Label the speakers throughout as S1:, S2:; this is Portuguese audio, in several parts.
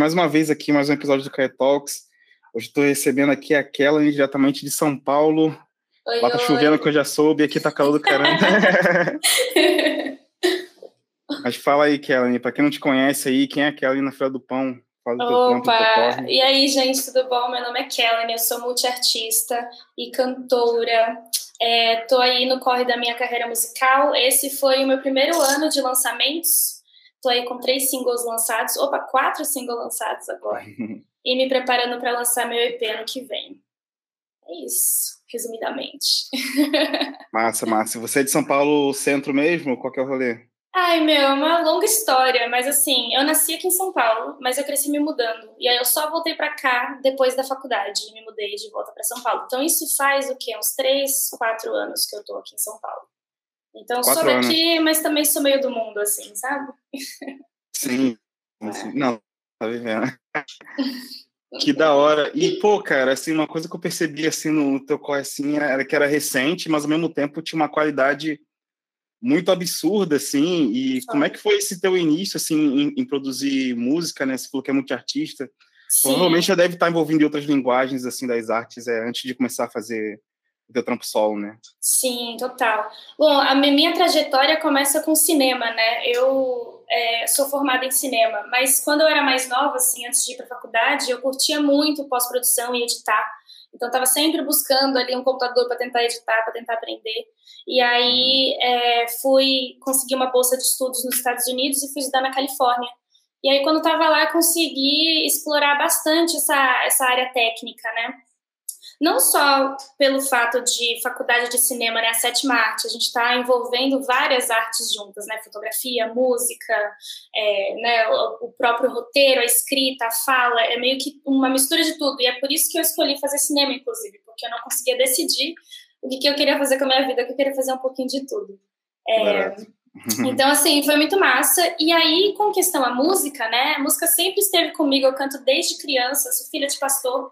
S1: Mais uma vez, aqui mais um episódio do Caio Talks. Hoje estou recebendo aqui a Kelly, diretamente de São Paulo.
S2: Oi,
S1: Lá tá
S2: oi.
S1: chovendo, que eu já soube, aqui tá calor do caramba. Mas fala aí, Kelly, para quem não te conhece aí, quem é a Kelly na Feira do Pão? Fala
S2: Opa! E aí, gente, tudo bom? Meu nome é Kellen, eu sou multiartista e cantora. É, tô aí no corre da minha carreira musical. Esse foi o meu primeiro ano de lançamentos. Tô aí com três singles lançados. Opa, quatro singles lançados agora. E me preparando para lançar meu EP ano que vem. É isso, resumidamente.
S1: Massa, massa. Você é de São Paulo centro mesmo? Qual que é o rolê?
S2: Ai, meu, é uma longa história, mas assim, eu nasci aqui em São Paulo, mas eu cresci me mudando. E aí eu só voltei pra cá depois da faculdade, e me mudei de volta pra São Paulo. Então isso faz o quê? Uns três, quatro anos que eu tô aqui em São Paulo. Então eu sou
S1: Quatro anos.
S2: daqui, mas também sou meio do mundo, assim, sabe?
S1: Sim. Sim. Não, tá vivendo. Que da hora. E, pô, cara, assim, uma coisa que eu percebi, assim, no teu corre, assim, era que era recente, mas ao mesmo tempo tinha uma qualidade muito absurda, assim, e como é que foi esse teu início, assim, em, em produzir música, né? Você falou que é muito artista.
S2: Sim.
S1: Provavelmente já deve estar envolvido em outras linguagens, assim, das artes, é, antes de começar a fazer teu trampo solo, né?
S2: Sim, total. Bom, a mi- minha trajetória começa com cinema, né? Eu é, sou formada em cinema, mas quando eu era mais nova, assim, antes de ir para faculdade, eu curtia muito pós-produção e editar. Então, estava sempre buscando ali um computador para tentar editar, para tentar aprender. E aí, é, fui conseguir uma bolsa de estudos nos Estados Unidos e fui estudar na Califórnia. E aí, quando estava lá, consegui explorar bastante essa, essa área técnica, né? Não só pelo fato de faculdade de cinema, né, a sétima arte, a gente está envolvendo várias artes juntas, né, fotografia, música, é, né, o, o próprio roteiro, a escrita, a fala, é meio que uma mistura de tudo, e é por isso que eu escolhi fazer cinema, inclusive, porque eu não conseguia decidir o que, que eu queria fazer com a minha vida, que eu queria fazer um pouquinho de tudo. É, então, assim, foi muito massa. E aí, com questão a música, né? A música sempre esteve comigo. Eu canto desde criança, sou filha de pastor.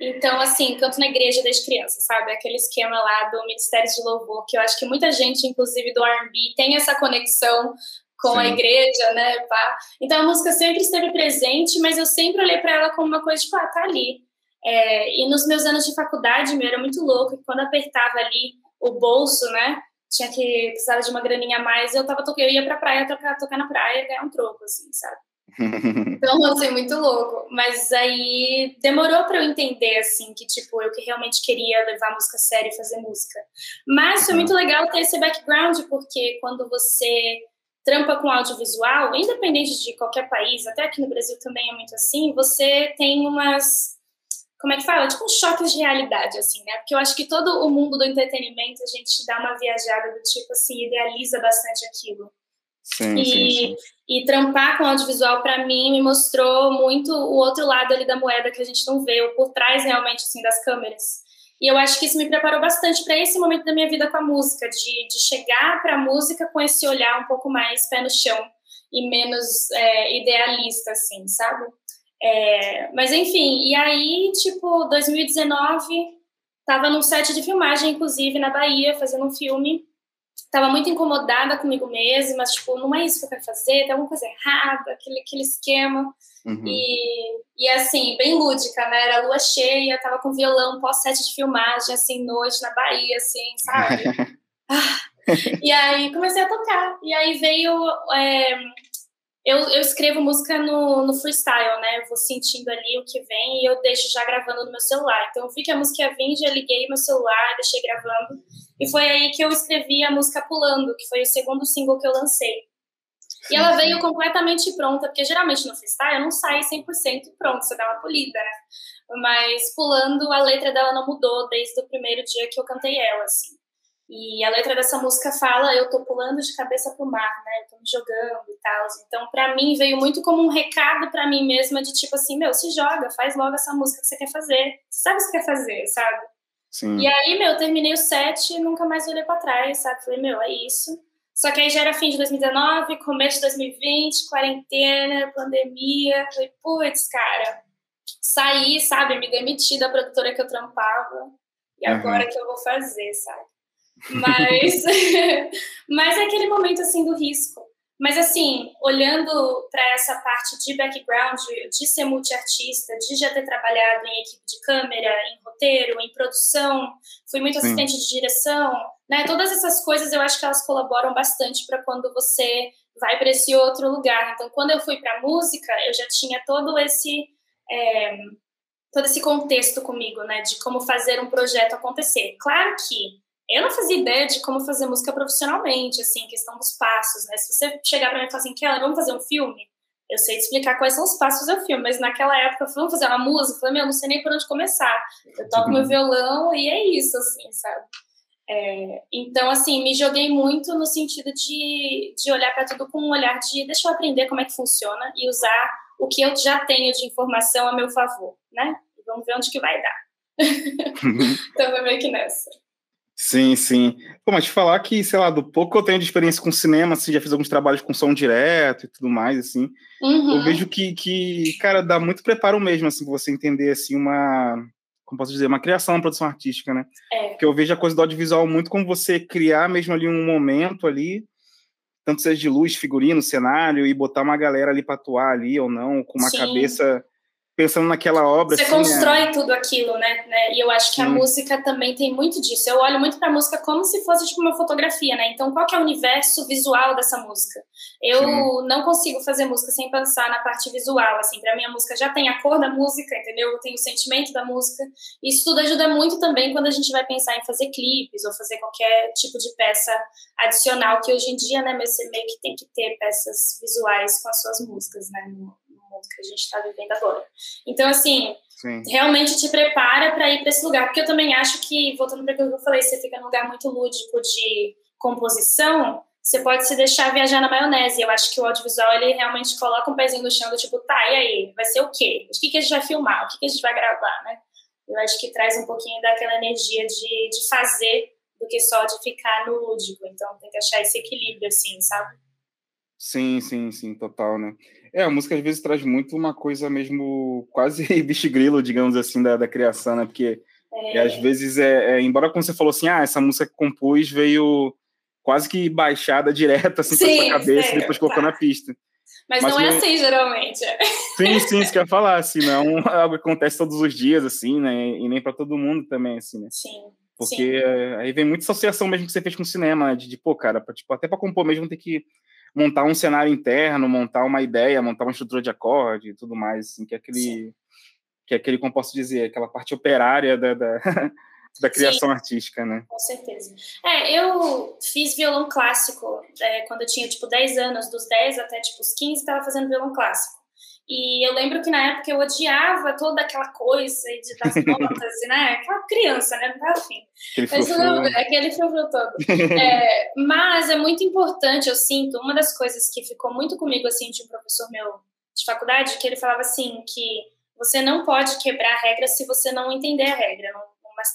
S2: Então, assim, canto na igreja desde criança, sabe? Aquele esquema lá do Ministério de Louvor, que eu acho que muita gente, inclusive do R&B, tem essa conexão com a
S1: Sim.
S2: igreja, né? Pá. Então, a música sempre esteve presente, mas eu sempre olhei para ela como uma coisa, tipo, ah, tá ali. É, e nos meus anos de faculdade, meu, era muito louco, que quando apertava ali o bolso, né? Tinha que precisava de uma graninha a mais, eu tava eu ia pra praia tocar, tocar na praia ganhar um troco, assim, sabe? Então, assim, muito louco. Mas aí demorou para eu entender, assim, que, tipo, eu que realmente queria levar a música a sério e fazer música. Mas foi muito legal ter esse background, porque quando você trampa com audiovisual, independente de qualquer país, até aqui no Brasil também é muito assim, você tem umas. Como é que fala? Tipo uns choques de realidade, assim, né? Porque eu acho que todo o mundo do entretenimento a gente dá uma viajada do tipo assim, idealiza bastante aquilo.
S1: Sim,
S2: E-
S1: sim, sim.
S2: E trampar com audiovisual, para mim, me mostrou muito o outro lado ali da moeda que a gente não vê, o por trás realmente, assim, das câmeras. E eu acho que isso me preparou bastante para esse momento da minha vida com a música, de, de chegar para a música com esse olhar um pouco mais pé no chão e menos é, idealista, assim, sabe? É, mas enfim, e aí, tipo, 2019, tava num set de filmagem, inclusive, na Bahia, fazendo um filme tava muito incomodada comigo mesma, mas, tipo, não é isso que eu quero fazer, tem alguma coisa errada, aquele, aquele esquema.
S1: Uhum.
S2: E, e, assim, bem lúdica, né? Era lua cheia, tava com violão pós-set de filmagem, assim, noite na Bahia, assim, sabe? Ah, e aí comecei a tocar. E aí veio. é, eu, eu escrevo música no, no freestyle, né? Eu vou sentindo ali o que vem e eu deixo já gravando no meu celular. Então eu vi que a música ia vir, já liguei meu celular, deixei gravando. E foi aí que eu escrevi a música Pulando, que foi o segundo single que eu lancei. E ela veio completamente pronta, porque geralmente no freestyle não sai 100% pronto, você dá uma polida, né? Mas pulando, a letra dela não mudou desde o primeiro dia que eu cantei ela, assim. E a letra dessa música fala: Eu tô pulando de cabeça pro mar, né? Eu tô me jogando e tal. Então, pra mim, veio muito como um recado pra mim mesma de tipo assim: Meu, se joga, faz logo essa música que você quer fazer. Você sabe o que você quer fazer, sabe?
S1: Sim.
S2: E aí, meu, eu terminei o set e nunca mais olhei pra trás, sabe? Falei: Meu, é isso. Só que aí já era fim de 2019, começo de 2020, quarentena, pandemia. Falei: Putz, cara, saí, sabe? Me demiti da produtora que eu trampava. E
S1: Uhum.
S2: agora que eu vou fazer, sabe? Mas, mas é aquele momento assim do risco. Mas, assim, olhando para essa parte de background, de ser multiartista, de já ter trabalhado em equipe de câmera, em roteiro, em produção, fui muito assistente Sim. de direção, né? Todas essas coisas eu acho que elas colaboram bastante para quando você vai para esse outro lugar. Então, quando eu fui para música, eu já tinha todo esse. É, todo esse contexto comigo, né, de como fazer um projeto acontecer. Claro que eu não fazia ideia de como fazer música profissionalmente, assim, questão dos passos, né? Se você chegar para mim e falar assim, Kelly, vamos fazer um filme? Eu sei explicar quais são os passos do filme, mas naquela época, vamos fazer uma música? Eu falei, meu, não sei nem por onde começar. Eu toco meu violão e é isso, assim, sabe? É, então, assim, me joguei muito no sentido de, de olhar para tudo com um olhar de deixa eu aprender como é que funciona e usar o que eu já tenho de informação a meu favor, né? Vamos ver onde que vai dar. então, foi meio que nessa.
S1: Sim, sim. Pô, mas te falar que, sei lá, do pouco que eu tenho de experiência com cinema, assim, já fiz alguns trabalhos com som direto e tudo mais, assim, uhum. eu vejo que, que, cara, dá muito preparo mesmo, assim, pra você entender, assim, uma, como posso dizer, uma criação, uma produção artística, né? É. Porque eu vejo a coisa do audiovisual muito como você criar mesmo ali um momento ali, tanto seja de luz, figurino, cenário, e botar uma galera ali para atuar ali ou não, com uma Sim. cabeça pensando naquela obra.
S2: Você
S1: assim,
S2: constrói é... tudo aquilo, né? né? E eu acho que a música também tem muito disso. Eu olho muito para a música como se fosse tipo uma fotografia, né? Então, qual que é o universo visual dessa música? Eu Sim. não consigo fazer música sem pensar na parte visual, assim. Para mim, a música já tem a cor da música, entendeu? Tem o sentimento da música. Isso tudo ajuda muito também quando a gente vai pensar em fazer clipes ou fazer qualquer tipo de peça adicional, que hoje em dia, né, você meio que tem que ter peças visuais com as suas músicas, né? Mundo que a gente está vivendo agora. Então, assim, Sim. realmente te prepara para ir para esse lugar. Porque eu também acho que, voltando para o que eu falei, você fica num lugar muito lúdico de composição, você pode se deixar viajar na maionese. Eu acho que o audiovisual, ele realmente coloca um pezinho no chão do tipo, tá, e aí? Vai ser o quê? O que, que a gente vai filmar? O que, que a gente vai gravar, né? Eu acho que traz um pouquinho daquela energia de, de fazer do que só de ficar no lúdico. Então, tem que achar esse equilíbrio, assim, sabe?
S1: Sim, sim, sim, total, né? É, a música às vezes traz muito uma coisa mesmo quase bicho grilo, digamos assim, da, da criação, né? Porque é. É, às vezes, é, é, embora como você falou assim, ah, essa música que compus veio quase que baixada direto assim sim, pra sua cabeça e depois colocou na pista.
S2: Mas, Mas não é assim, geralmente.
S1: Sim, sim, isso que eu ia falar, assim, não é algo que acontece todos os dias, assim, né? E nem para todo mundo também, assim, né?
S2: Sim.
S1: Porque
S2: sim.
S1: Aí vem muita associação mesmo que você fez com o cinema, né? De, de pô, cara, pra, tipo, até para compor mesmo tem que montar um cenário interno, montar uma ideia, montar uma estrutura de acorde e tudo mais, assim, que é aquele, Sim. que é aquele, como posso dizer, aquela parte operária da, da, da criação Sim, artística, né?
S2: Com certeza. É, eu fiz violão clássico é, quando eu tinha, tipo, 10 anos, dos 10 até, tipo, os 15, estava fazendo violão clássico. E eu lembro que na época eu odiava toda aquela coisa de das notas, né? Aquela criança, né? Não tava afim. Aquele não, aquele frufru todo. É, mas é muito importante, eu sinto, uma das coisas que ficou muito comigo, assim, de um professor meu de faculdade, que ele falava assim, que você não pode quebrar a regra se você não entender a regra. Não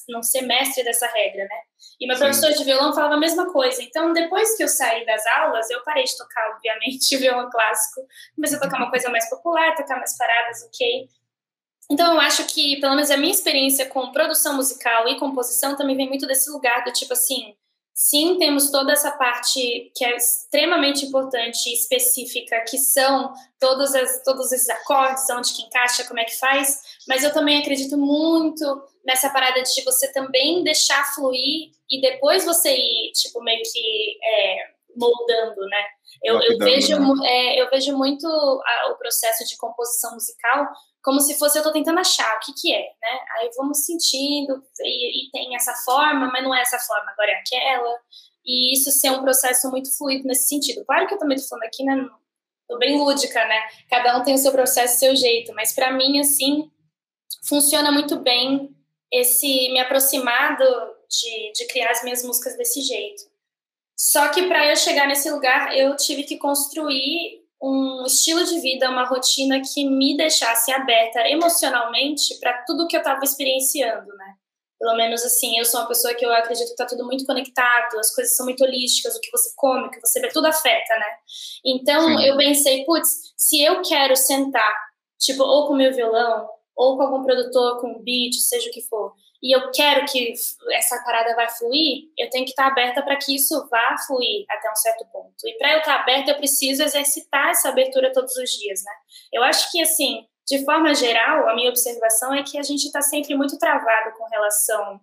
S2: não ser mestre dessa regra, né? E meu Sim. professor de violão falava a mesma coisa. Então, depois que eu saí das aulas, eu parei de tocar, obviamente, violão clássico. Comecei a tocar uma coisa mais popular, tocar mais paradas, ok? Então, eu acho que, pelo menos a minha experiência com produção musical e composição também vem muito desse lugar do tipo assim, Sim, temos toda essa parte que é extremamente importante e específica, que são todos, as, todos esses acordes, onde que encaixa, como é que faz, mas eu também acredito muito nessa parada de você também deixar fluir e depois você ir, tipo, meio que é, moldando, né? Eu, eu vejo, né? É, eu vejo muito a, o processo de composição musical como se fosse eu estou tentando achar o que que é, né? Aí vamos sentindo e, e, tem essa forma, mas não é essa forma, agora é aquela. E isso ser um processo muito fluido nesse sentido. Claro que eu também tô falando aqui, né? Tô bem lúdica, né? Cada um tem o seu processo, o seu jeito, mas para mim assim funciona muito bem esse me aproximar do, de, de criar as minhas músicas desse jeito. Só que para eu chegar nesse lugar, eu tive que construir um estilo de vida, uma rotina que me deixasse aberta emocionalmente para tudo que eu estava experienciando, né? Pelo menos assim, eu sou uma pessoa que eu acredito que está tudo muito conectado, as coisas são muito holísticas, o que você come, o que você vê, tudo afeta, né? Então Sim. eu pensei, putz, se eu quero sentar, tipo, ou com meu violão, ou com algum produtor, com um beat, seja o que for, e eu quero que essa parada vai fluir, eu tenho que estar aberta para que isso vá fluir até um certo ponto. E para eu estar aberta, eu preciso exercitar essa abertura todos os dias, né? Eu acho que, assim, de forma geral, a minha observação é que a gente está sempre muito travado com relação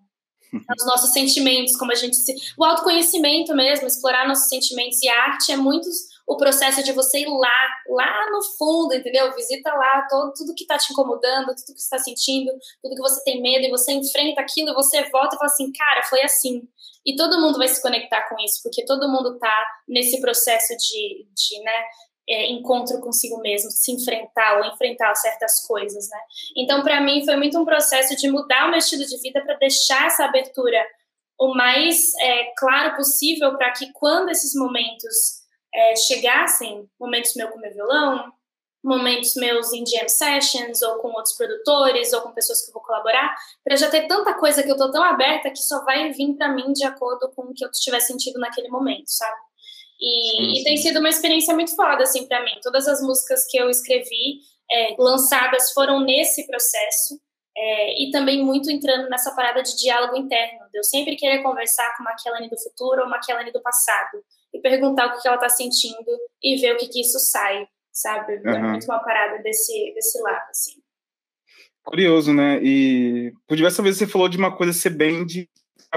S2: aos nossos sentimentos, como a gente se. O autoconhecimento mesmo, explorar nossos sentimentos e a arte é muito o processo de você ir lá, lá no fundo, entendeu? Visita lá todo, tudo que está te incomodando, tudo que está sentindo, tudo que você tem medo, e você enfrenta aquilo, e você volta e fala assim, cara, foi assim. E todo mundo vai se conectar com isso, porque todo mundo está nesse processo de, de né, é, encontro consigo mesmo, se enfrentar ou enfrentar certas coisas, né? Então, para mim, foi muito um processo de mudar o meu estilo de vida para deixar essa abertura o mais é, claro possível para que quando esses momentos é, chegassem, momentos meu com meu violão, momentos meus em jam sessions ou com outros produtores ou com pessoas que eu vou colaborar, para já ter tanta coisa que eu tô tão aberta que só vai vir para mim de acordo com o que eu tiver sentido naquele momento, sabe? E, e tem sido uma experiência muito foda, assim, para mim. Todas as músicas que eu escrevi, é, lançadas, foram nesse processo. É, e também muito entrando nessa parada de diálogo interno. De eu sempre querer conversar com uma Kelly do futuro ou uma Kelly do passado. E perguntar o que ela tá sentindo e ver o que, que isso sai, sabe? Uhum. É muito uma parada desse, desse lado, assim.
S1: Curioso, né? E por diversas vezes você falou de uma coisa ser bem de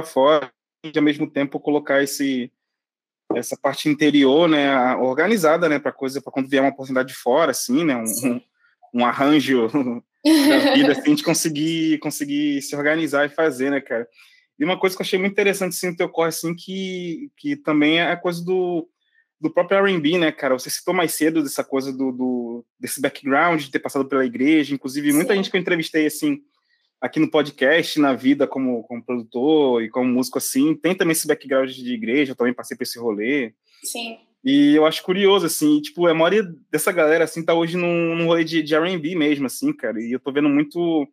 S1: fora e ao mesmo tempo colocar esse essa parte interior, né, organizada, né, para coisa, para quando vier uma oportunidade de fora, assim, né, um, um, arranjo da vida, assim, a gente conseguir, conseguir se organizar e fazer, né, cara. E uma coisa que eu achei muito interessante, assim, no teu corre, assim, que, que também é a coisa do, do próprio R&B, né, cara? Você citou mais cedo dessa coisa do, do, desse background, de ter passado pela igreja, inclusive muita Sim. gente que eu entrevistei, assim, aqui no podcast, na vida como, como produtor e como músico assim, tem também esse background de igreja, eu também passei por esse rolê.
S2: Sim.
S1: E eu acho curioso, assim, tipo, a maioria dessa galera, assim, tá hoje num, num rolê de, de R&B mesmo, assim, cara, e eu tô vendo muito,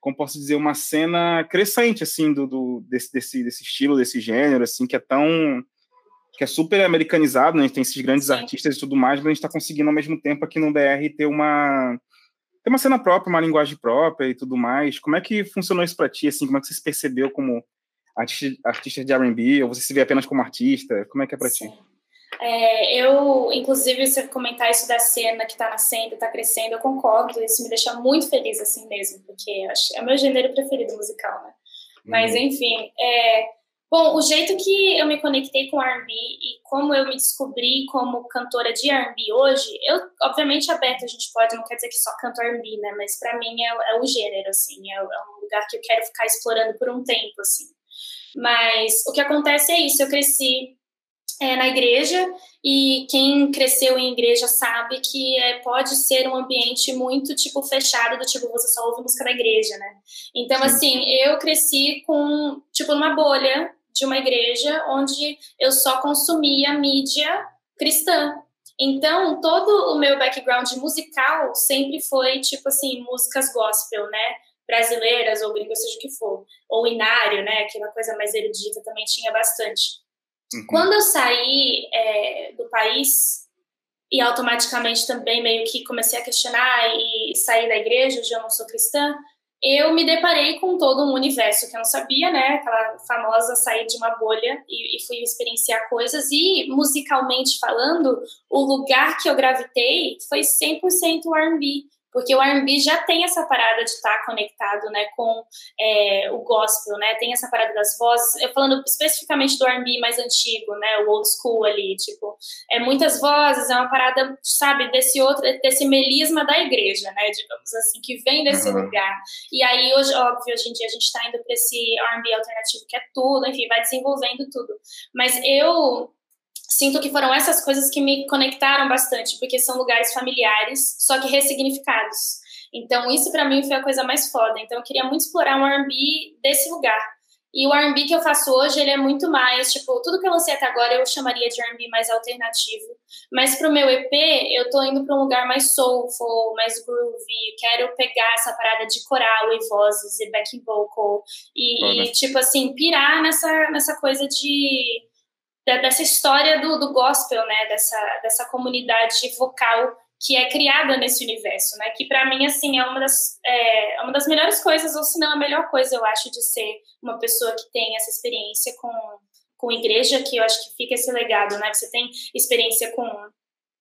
S1: como posso dizer, uma cena crescente, assim, do, do desse, desse, desse estilo, desse gênero, assim, que é tão, que é super americanizado, né, a gente tem esses grandes Sim. artistas e tudo mais, mas a gente tá conseguindo, ao mesmo tempo, aqui no BR, ter uma tem uma cena própria, uma linguagem própria e tudo mais. Como é que funcionou isso para ti? Assim, como é que você se percebeu como artista, artista de R&B? Ou você se vê apenas como artista? Como é que é para ti?
S2: É, eu, inclusive, você comentar isso da cena que está nascendo, está crescendo, eu concordo. Isso me deixa muito feliz assim mesmo, porque é o meu gênero preferido musical, né? Mas, uhum. enfim, é, Bom, o jeito que eu me conectei com R&B e como eu me descobri como cantora de R&B hoje, eu, obviamente, aberta a gente pode, não quer dizer que só canto R&B, né? Mas para mim é, é, o gênero, assim, é, é, um lugar que eu quero ficar explorando por um tempo, assim. Mas o que acontece é isso, eu cresci é, na igreja e quem cresceu em igreja sabe que é, pode ser um ambiente muito tipo fechado do tipo você só ouve música da igreja, né? Então Sim. assim eu cresci com tipo numa bolha de uma igreja onde eu só consumia mídia cristã. Então, todo o meu background musical sempre foi, tipo assim, músicas gospel, né? Brasileiras ou gringas, seja o que for. Ou inário, né? Aquela coisa mais erudita também tinha bastante. Uhum. Quando eu saí é, do país, e automaticamente também meio que comecei a questionar e sair da igreja, eu não sou cristã, eu me deparei com todo um universo que eu não sabia, né? Aquela famosa sair de uma bolha e, e fui experienciar coisas. E, musicalmente falando, o lugar que eu gravitei foi 100% R&B porque o R&B já tem essa parada de estar tá conectado, né, com é, o gospel, né, tem essa parada das vozes, eu falando especificamente do R&B mais antigo, né, o old school ali, tipo, é muitas vozes, é uma parada, sabe, desse outro, desse melisma da igreja, né, digamos assim, que vem desse uhum. lugar, e aí hoje, óbvio, hoje em dia a gente está indo para esse R&B alternativo que é tudo, enfim, vai desenvolvendo tudo, mas eu sinto que foram essas coisas que me conectaram bastante, porque são lugares familiares, só que ressignificados. Então, isso para mim foi a coisa mais foda. Então, eu queria muito explorar um R&B desse lugar. E o R&B que eu faço hoje, ele é muito mais, tipo, tudo que eu lancei até agora eu chamaria de R&B mais alternativo. Mas pro meu EP, eu tô indo para um lugar mais soulful, mais groovy. Quero pegar essa parada de coral e vozes e backing vocal. E, e tipo assim, pirar nessa, nessa coisa de dessa história do, do gospel, né? Dessa, dessa comunidade vocal que é criada nesse universo, né? Que para mim assim é uma das é, uma das melhores coisas, ou se não a melhor coisa, eu acho, de ser uma pessoa que tem essa experiência com com igreja, que eu acho que fica esse legado, né? Você tem experiência com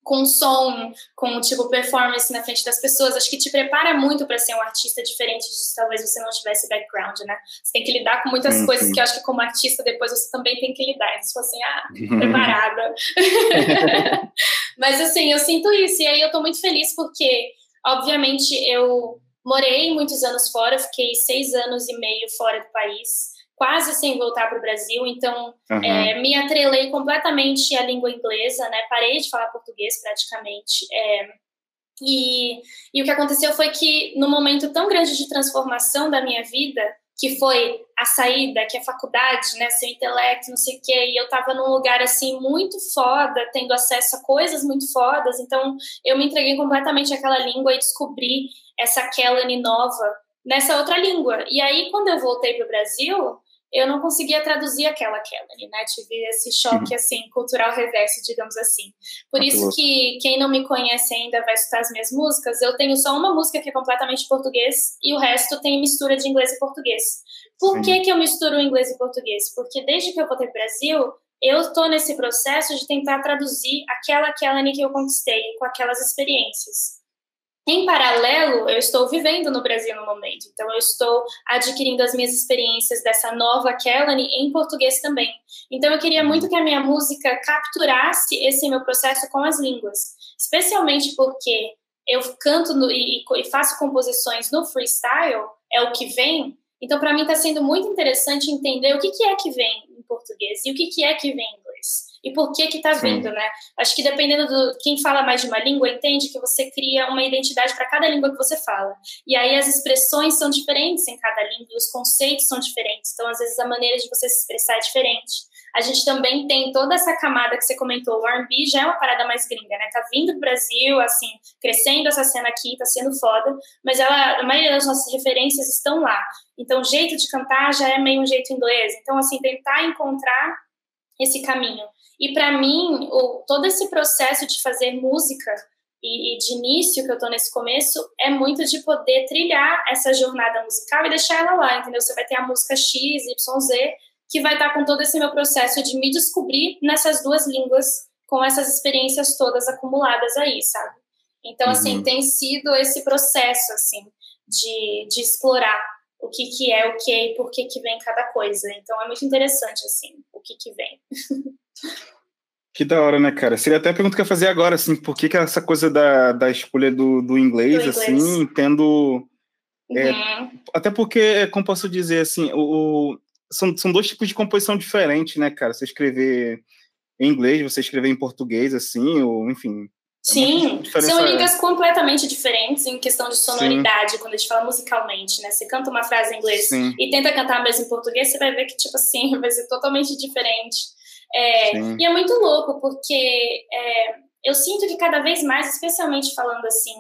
S2: com som, com tipo performance na frente das pessoas, acho que te prepara muito para ser um artista diferente de se talvez você não tivesse background, né? Você tem que lidar com muitas sim, coisas sim. que eu acho que como artista depois você também tem que lidar. Se fosse assim, ah, preparada. Mas assim, eu sinto isso e aí eu tô muito feliz porque, obviamente, eu morei muitos anos fora, fiquei seis anos e meio fora do país quase sem voltar para o Brasil, então uhum. é, me atrelei completamente à língua inglesa, né? Parei de falar português praticamente. É, e, e o que aconteceu foi que, no momento tão grande de transformação da minha vida, que foi a saída, que é a faculdade, né, seu intelecto, não sei o quê, e eu estava num lugar assim muito foda, tendo acesso a coisas muito fodas, então eu me entreguei completamente àquela língua e descobri essa Kelly nova nessa outra língua. E aí quando eu voltei para o Brasil, eu não conseguia traduzir aquela Kelly, né? Tive esse choque, uhum. assim, cultural reverso, digamos assim. Por ah, isso que quem não me conhece ainda vai escutar as minhas músicas, eu tenho só uma música que é completamente português e o resto tem mistura de inglês e português. Por que que eu misturo inglês e português? Porque desde que eu voltei para o Brasil, eu estou nesse processo de tentar traduzir aquela Kelly que eu conquistei com aquelas experiências. Em paralelo, eu estou vivendo no Brasil no momento, então eu estou adquirindo as minhas experiências dessa nova Kelly em português também. Então eu queria muito que a minha música capturasse esse meu processo com as línguas, especialmente porque eu canto no, e, e, faço composições no freestyle, é o que vem. Então para mim está sendo muito interessante entender o que, que é que vem em português e o que, que é que vem em inglês e por que que está vindo, né? Acho que dependendo do quem fala mais de uma língua entende que você cria uma identidade para cada língua que você fala. E aí as expressões são diferentes em cada língua, os conceitos são diferentes. Então às vezes a maneira de você se expressar é diferente. A gente também tem toda essa camada que você comentou, o R&B já é uma parada mais gringa, né? Tá vindo do Brasil, assim, crescendo essa cena aqui, tá sendo foda, mas ela, a maioria das nossas referências estão lá. Então, o jeito de cantar já é meio um jeito inglês. Então, assim, tentar encontrar esse caminho. E para mim, o, todo esse processo de fazer música e, e de início que eu estou nesse começo é muito de poder trilhar essa jornada musical e deixar ela lá, entendeu? Você vai ter a música X, Y, Z, que vai estar tá com todo esse meu processo de me descobrir nessas duas línguas, com essas experiências todas acumuladas aí, sabe? Então, assim, uhum. tem sido esse processo, assim, de, de explorar o que, que é o que e por que, que vem cada coisa. Então, é muito interessante, assim, o que, que vem.
S1: Que da hora, né, cara? Seria até a pergunta que eu ia fazer agora, assim, por que, que essa coisa da, da escolha do, do, inglês, do assim, inglês. tendo. É, uhum. Até porque, como posso dizer, assim, o, o, são, são dois tipos de composição diferentes, né, cara? Você escrever em inglês, você escrever em português, assim, ou enfim.
S2: É Sim, são línguas completamente diferentes em questão de sonoridade, Sim. quando a gente fala musicalmente, né? Você canta uma frase em inglês Sim. e tenta cantar mesmo em português, você vai ver que, tipo assim, vai ser totalmente diferente. É, e é muito louco, porque é, eu sinto que cada vez mais, especialmente falando assim,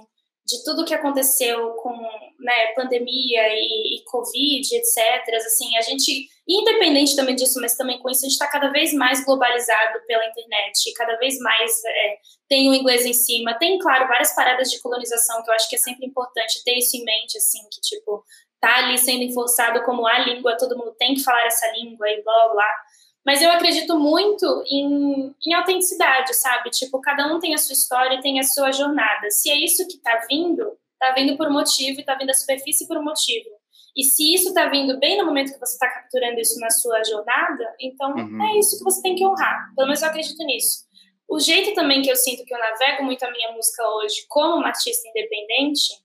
S2: de tudo que aconteceu com né, pandemia e, e, Covid, etc. Assim, a gente, independente também disso, mas também com isso, a gente está cada vez mais globalizado pela internet, cada vez mais é, tem o inglês em cima. Tem, claro, várias paradas de colonização que eu acho que é sempre importante ter isso em mente, assim, que tipo, tá ali sendo enforçado como a língua, todo mundo tem que falar essa língua e blá blá. Mas eu acredito muito em, em autenticidade, sabe? Tipo, cada um tem a sua história e tem a sua jornada. Se é isso que tá vindo, tá vindo por motivo e tá vindo à superfície por motivo. E se isso tá vindo bem no momento que você tá capturando isso na sua jornada, então uhum. é isso que você tem que honrar. Pelo menos eu acredito nisso. O jeito também que eu sinto que eu navego muito a minha música hoje como uma artista independente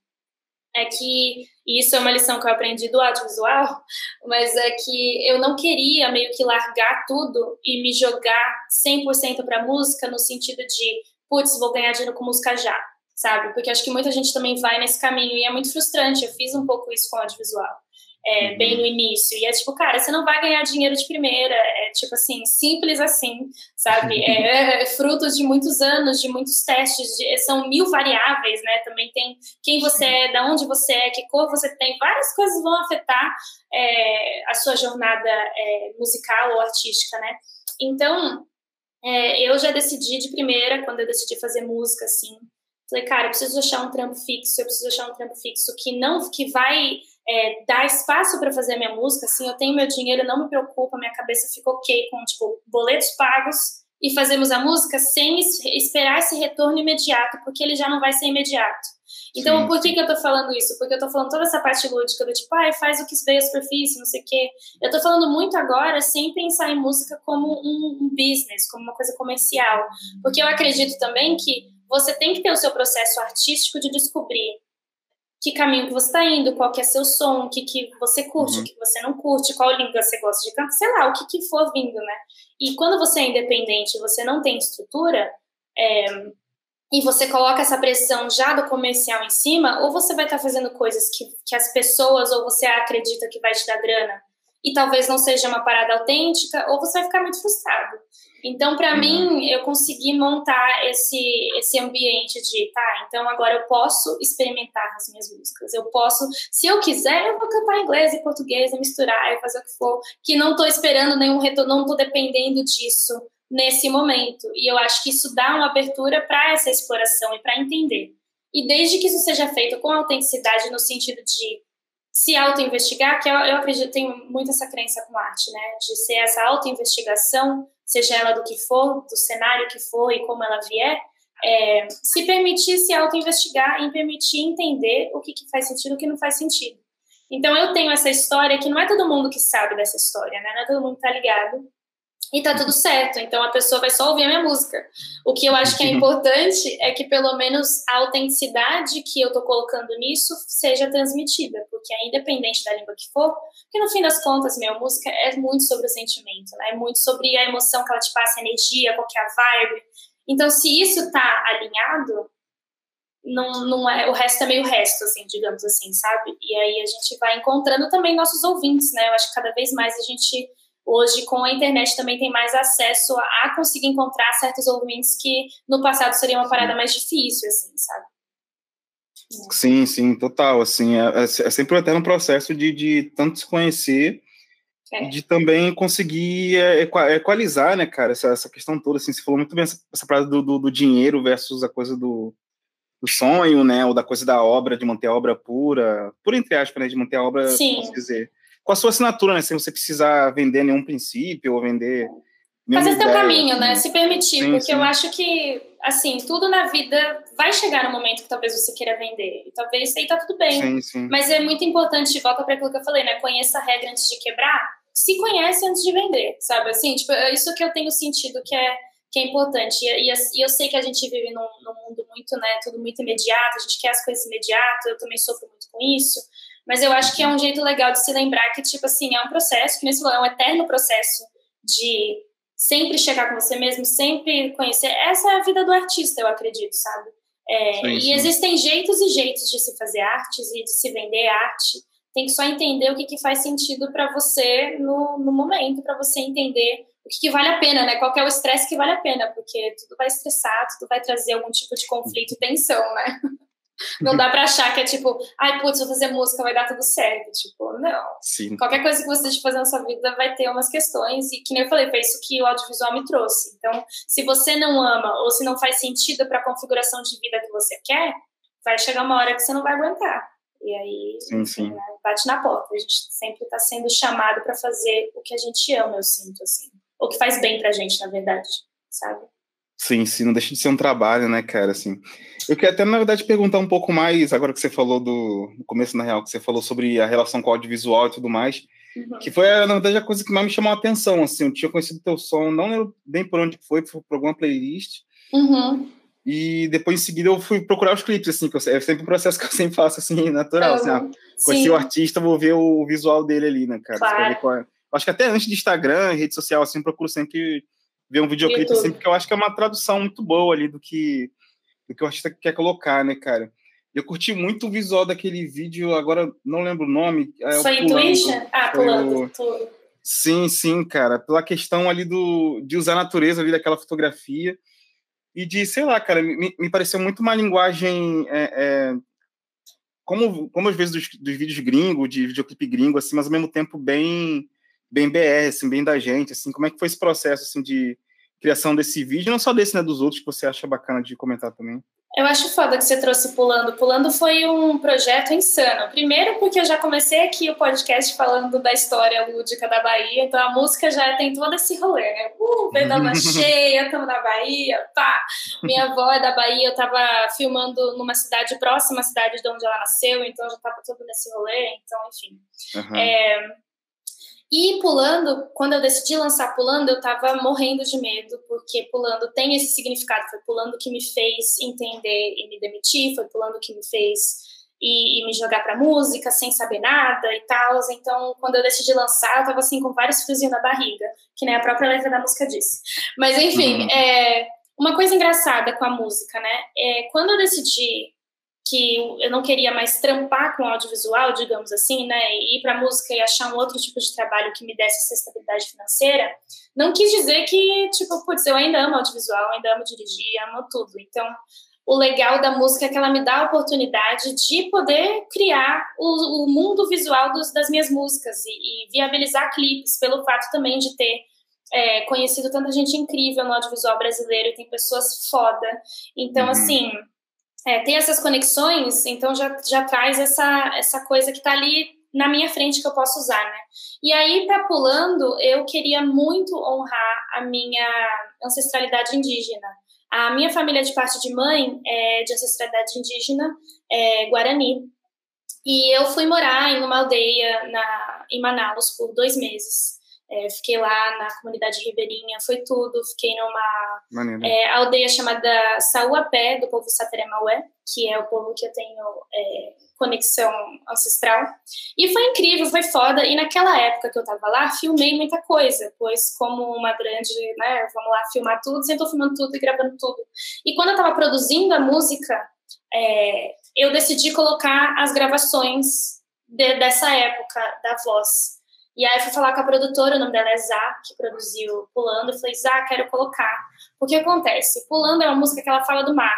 S2: é que, e isso é uma lição que eu aprendi do audiovisual, mas é que eu não queria meio que largar tudo e me jogar 100% para música no sentido de, putz, vou ganhar dinheiro com música já, sabe? Porque acho que muita gente também vai nesse caminho e é muito frustrante. Eu fiz um pouco isso com audiovisual é, bem no início. E é tipo, cara, você não vai ganhar dinheiro de primeira. É tipo assim, simples assim, sabe? É, é, frutos de muitos anos, de muitos testes, de, são mil variáveis, né? Também tem quem você é, da onde você é, que cor você tem, várias coisas vão afetar é, a sua jornada é, musical ou artística, né? Então, é, eu já decidi de primeira, quando eu decidi fazer música, assim, Falei, cara, eu preciso achar um trampo fixo, eu preciso achar um trampo fixo que não, que vai é, dar espaço para fazer a minha música, assim, eu tenho meu dinheiro, não me preocupa, minha cabeça fica ok com, tipo, boletos pagos e fazemos a música sem esperar esse retorno imediato, porque ele já não vai ser imediato. Então, Sim. por que, que eu tô falando isso? Porque eu tô falando toda essa parte lúdica do tipo, ah, faz o que veio à superfície, não sei o quê. Eu tô falando muito agora sem pensar em música como um, um business, como uma coisa comercial. Porque eu acredito também que você tem que ter o seu processo artístico de descobrir que caminho que você está indo, qual que é seu som, o que, que você curte, uhum. o que você não curte, qual língua você gosta de cantar, sei lá, o que, que for vindo, né? E quando você é independente, você não tem estrutura, é, e você coloca essa pressão já do comercial em cima, ou você vai estar tá fazendo coisas que, que as pessoas, ou você acredita que vai te dar grana, e talvez não seja uma parada autêntica, ou você vai ficar muito frustrado. Então, para uhum. mim, eu consegui montar esse, esse ambiente de, tá, então agora eu posso experimentar as minhas músicas. Eu posso, se eu quiser, eu vou cantar inglês e português, e misturar, e fazer o que for, que não estou esperando nenhum retorno, não estou dependendo disso nesse momento. E eu acho que isso dá uma abertura para essa exploração e para entender. E desde que isso seja feito com autenticidade, no sentido de se auto-investigar, que eu, eu acredito, tenho muito essa crença com arte, né? De ser essa auto-investigação seja ela do que for, do cenário que for e como ela vier, é, se permitir se auto-investigar e permitir entender o que, que faz sentido e o que não faz sentido. Então, eu tenho essa história que não é todo mundo que sabe dessa história, né? Não é todo mundo que tá ligado e tá tudo certo. Então a pessoa vai só ouvir a minha música. O que eu acho que é importante é que pelo menos a autenticidade que eu tô colocando nisso seja transmitida, porque é independente da língua que for, porque no fim das contas, minha música é muito sobre o sentimento, né? É muito sobre a emoção que ela te passa, a energia, qual que é a vibe. Então, se isso tá alinhado, não, não é, o resto é meio resto, assim, digamos assim, sabe? E aí a gente vai encontrando também nossos ouvintes, né? Eu acho que cada vez mais a gente hoje com a internet também tem mais acesso a conseguir encontrar certos ouvintes que no passado seria uma parada mais difícil, assim, sabe?
S1: Sim, sim, total, assim, é, é, é sempre um eterno processo de, de tanto se conhecer é. de também conseguir é, equalizar, né, cara, essa, essa questão toda, assim, você falou muito bem essa, essa parada do, do, do, dinheiro versus a coisa do, do sonho, né, ou da coisa da obra, de manter a obra pura, por entre aspas, né, de manter a obra, Sim. posso dizer, com a sua assinatura, né? Sem você precisar vender nenhum princípio ou vender.
S2: Fazer seu caminho, né? Se permitir, sim, porque sim. eu acho que, assim, tudo na vida vai chegar no momento que talvez você queira vender. E talvez aí tá tudo bem. Sim, Mas é muito importante, volta para aquilo que eu falei, né? Conheça a regra antes de quebrar. Se conhece antes de vender, sabe? Assim, tipo, é isso que eu tenho sentido que é que é importante. E, e, eu sei que a gente vive num, num, mundo muito, né, tudo muito imediato, a gente quer as coisas imediatas, eu também sofro muito com isso. Mas eu acho que é um jeito legal de se lembrar que, tipo assim, é um processo, que nesse é um eterno processo de sempre chegar com você mesmo, sempre conhecer. Essa é a vida do artista, eu acredito, sabe? É, sim, sim. E existem jeitos e jeitos de se fazer artes e de se vender arte. Tem que só entender o que, que faz sentido para você no, no momento, para você entender o que, que, vale a pena, né? Qual é o estresse que vale a pena, porque tudo vai estressar, tudo vai trazer algum tipo de conflito e tensão, né? Não dá pra achar que é tipo, ai, putz, vou fazer música, vai dar tudo certo. Tipo, não.
S1: Sim.
S2: Qualquer coisa que você esteja fazer na sua vida vai ter umas questões. E que nem eu falei, foi isso que o audiovisual me trouxe. Então, se você não ama ou se não faz sentido para a configuração de vida que você quer, vai chegar uma hora que você não vai aguentar. E aí,
S1: sim, sim. Né,
S2: bate na porta. A gente sempre está sendo chamado para fazer o que a gente ama, eu sinto, assim. O que faz bem pra gente, na verdade, sabe?
S1: Sim, sim, não deixa de ser um trabalho, né, cara, assim. Eu queria até, na verdade, perguntar um pouco mais, agora que você falou do, no começo, na real, que você falou sobre a relação com o audiovisual e tudo mais, uhum. que foi, na verdade, a coisa que mais me chamou a atenção, assim, eu tinha conhecido teu som, não lembro bem por onde foi, foi por alguma playlist,
S2: uhum.
S1: e depois, em seguida, eu fui procurar os clipes, assim, que eu, é sempre um processo que eu sempre faço, assim, natural, uhum. assim, ah, conheci o artista, vou ver o visual dele ali, né, cara,
S2: claro.
S1: É. Acho que até antes de Instagram, rede social, assim, procuro sempre ver um videoclipe assim, porque eu acho que é uma tradução muito boa ali do que, do que o artista quer colocar, né, cara? Eu curti muito o visual daquele vídeo, agora não lembro o nome.
S2: É, Foi Intuition? Ah, pulando.
S1: O... Sim, sim, cara. Pela questão ali do, de usar a natureza ali daquela fotografia. E de, sei lá, cara, me, me pareceu muito uma linguagem. É, é, como, como às vezes dos, dos vídeos gringos, de videoclipe gringo, assim, mas ao mesmo tempo bem bem BR, assim, bem da gente, assim, como é que foi esse processo, assim, de criação desse vídeo, não só desse, né, dos outros que você acha bacana de comentar também?
S2: Eu acho foda que você trouxe Pulando. Pulando foi um projeto insano. Primeiro, porque eu já comecei aqui o podcast falando da história lúdica da Bahia, então a música já tem todo esse rolê, né? Uh, veio da lua cheia, estamos na Bahia, pá. Minha avó é da Bahia, eu tava filmando numa cidade próxima à cidade de onde ela nasceu, então já tava todo nesse rolê, então, enfim. Uhum. É, e pulando, quando eu decidi lançar pulando, eu tava morrendo de medo, porque pulando tem esse significado. Foi pulando que me fez entender e me demitir, foi pulando que me fez e, e me jogar pra música sem saber nada e tal. Então, quando eu decidi lançar, eu tava assim com vários friozinhos na barriga, que nem a própria letra da música disse. Mas enfim, uhum. é, uma coisa engraçada com a música, né? É, quando eu decidi que eu não queria mais trampar com audiovisual, digamos assim, né, e ir para música e achar um outro tipo de trabalho que me desse essa estabilidade financeira, não quis dizer que, tipo, putz, eu ainda amo audiovisual, ainda amo dirigir, amo tudo. Então, o legal da música é que ela me dá a oportunidade de poder criar o, o mundo visual dos, das minhas músicas e, e, viabilizar clipes, pelo fato também de ter é, conhecido tanta gente incrível no audiovisual brasileiro tem pessoas foda. Então, uhum. assim é, ter essas conexões, então já, já traz essa, essa coisa que está ali na minha frente que eu posso usar, né? E aí, para pulando, eu queria muito honrar a minha ancestralidade indígena. A minha família de parte de mãe é de ancestralidade indígena é, Guarani. E eu fui morar em uma aldeia na, em Manaus por dois meses. É, fiquei lá na comunidade ribeirinha, foi tudo. Fiquei numa é, aldeia chamada Sauapé, do povo Sateremaué, que é o povo que eu tenho é, conexão ancestral. E foi incrível, foi foda. E naquela época que eu tava lá, filmei muita coisa, pois como uma grande, né, vamos lá filmar tudo, sempre tô filmando tudo e gravando tudo. E quando eu tava produzindo a música, é, eu decidi colocar as gravações de, dessa época da voz. E aí eu fui falar com a produtora, o nome dela é Zá, que produziu Pulando. Eu falei, Zá, quero colocar. O que acontece? Pulando é uma música que ela fala do mar.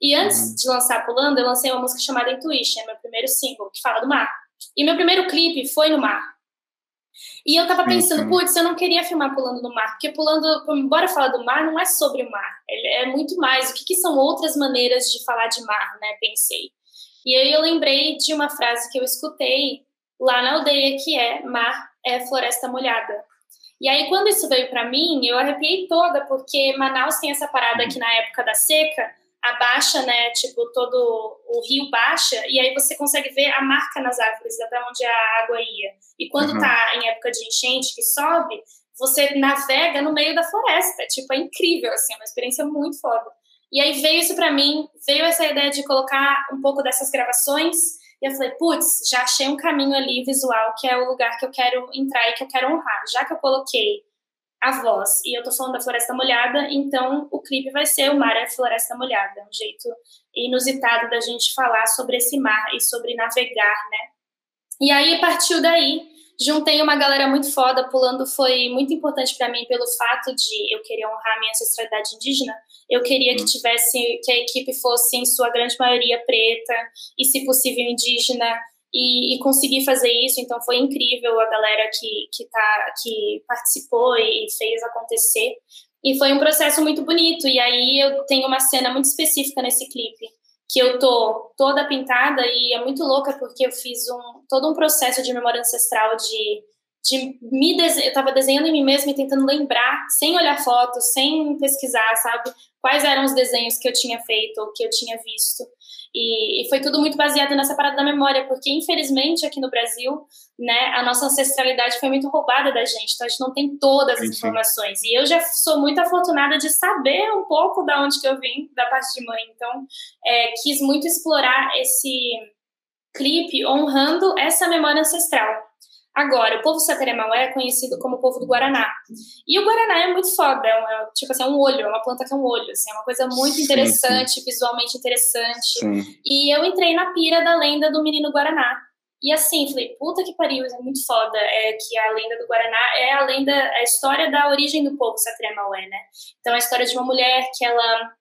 S2: E antes uhum. de lançar Pulando, eu lancei uma música chamada Intuition, meu primeiro single, que fala do mar. E meu primeiro clipe foi no mar. E eu tava pensando, uhum. putz, eu não queria filmar pulando no mar, porque pulando, embora falar do mar, não é sobre o mar, é muito mais. O que, que são outras maneiras de falar de mar, né? Pensei. E aí eu lembrei de uma frase que eu escutei lá na aldeia, que é mar é floresta molhada. E aí, quando isso veio para mim, eu arrepiei toda, porque Manaus tem essa parada que na época da seca, abaixa, né, tipo, todo o rio baixa, e aí você consegue ver a marca nas árvores, até onde a água ia. E quando uhum. tá em época de enchente, que sobe, você navega no meio da floresta. Tipo, é incrível, assim, é uma experiência muito foda. E aí veio isso para mim, veio essa ideia de colocar um pouco dessas gravações e eu falei, putz, já achei um caminho ali visual que é o lugar que eu quero entrar e que eu quero honrar. Já que eu coloquei a voz e eu tô falando da Floresta Molhada, então o clipe vai ser o Mar é Floresta Molhada. Um jeito inusitado da gente falar sobre esse mar e sobre navegar, né? E aí partiu daí juntei uma galera muito foda, pulando foi muito importante para mim pelo fato de eu querer honrar minha ancestralidade indígena. Eu queria que tivesse que a equipe fosse em sua grande maioria preta e se possível indígena e, e conseguir fazer isso. Então foi incrível a galera que que tá que participou e fez acontecer. E foi um processo muito bonito. E aí eu tenho uma cena muito específica nesse clipe que eu tô toda pintada e é muito louca porque eu fiz um todo um processo de memória ancestral de de me dese... eu tava desenhando em mim mesma e tentando lembrar, sem olhar fotos, sem pesquisar, sabe, quais eram os desenhos que eu tinha feito ou que eu tinha visto. E, e, foi tudo muito baseado nessa parada da memória, porque infelizmente aqui no Brasil, né, a nossa ancestralidade foi muito roubada da gente, então a gente não tem todas as informações. E eu já sou muito afortunada de saber um pouco da onde que eu vim, da parte de mãe. Então, é, quis muito explorar esse clipe honrando essa memória ancestral. Agora, o povo Sateremaué é conhecido como o povo do Guaraná. E o Guaraná é muito foda, é, um, é tipo assim, é um olho, é uma planta que é um olho, assim, é uma coisa muito interessante, sim, sim. visualmente interessante. Sim. E eu entrei na pira da lenda do menino Guaraná. E assim, falei, puta que pariu, é muito foda. É que a lenda do Guaraná é a lenda, a história da origem do povo Sateremaué, né? Então, é a história de uma mulher que ela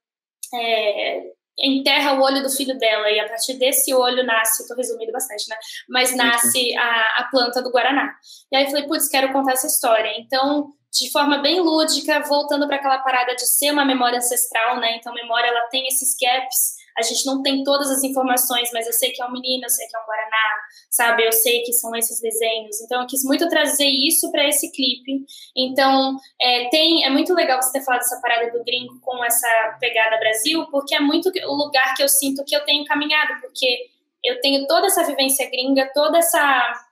S2: é, enterra o olho do filho dela e a partir desse olho nasce, estou resumindo bastante, né? Mas nasce a, a planta do Guaraná. E aí eu falei, putz, quero contar essa história. Então, de forma bem lúdica, voltando para aquela parada de ser uma memória ancestral, né? Então, memória ela tem esses gaps. A gente não tem todas as informações, mas eu sei que é um menino, eu sei que é um guaraná, sabe? Eu sei que são esses desenhos. Então, eu quis muito trazer isso para esse clipe. Então, é, tem, é muito legal você ter falado essa parada do gringo com essa pegada Brasil, porque é muito o lugar que eu sinto que eu tenho caminhado, porque eu tenho toda essa vivência gringa, toda essa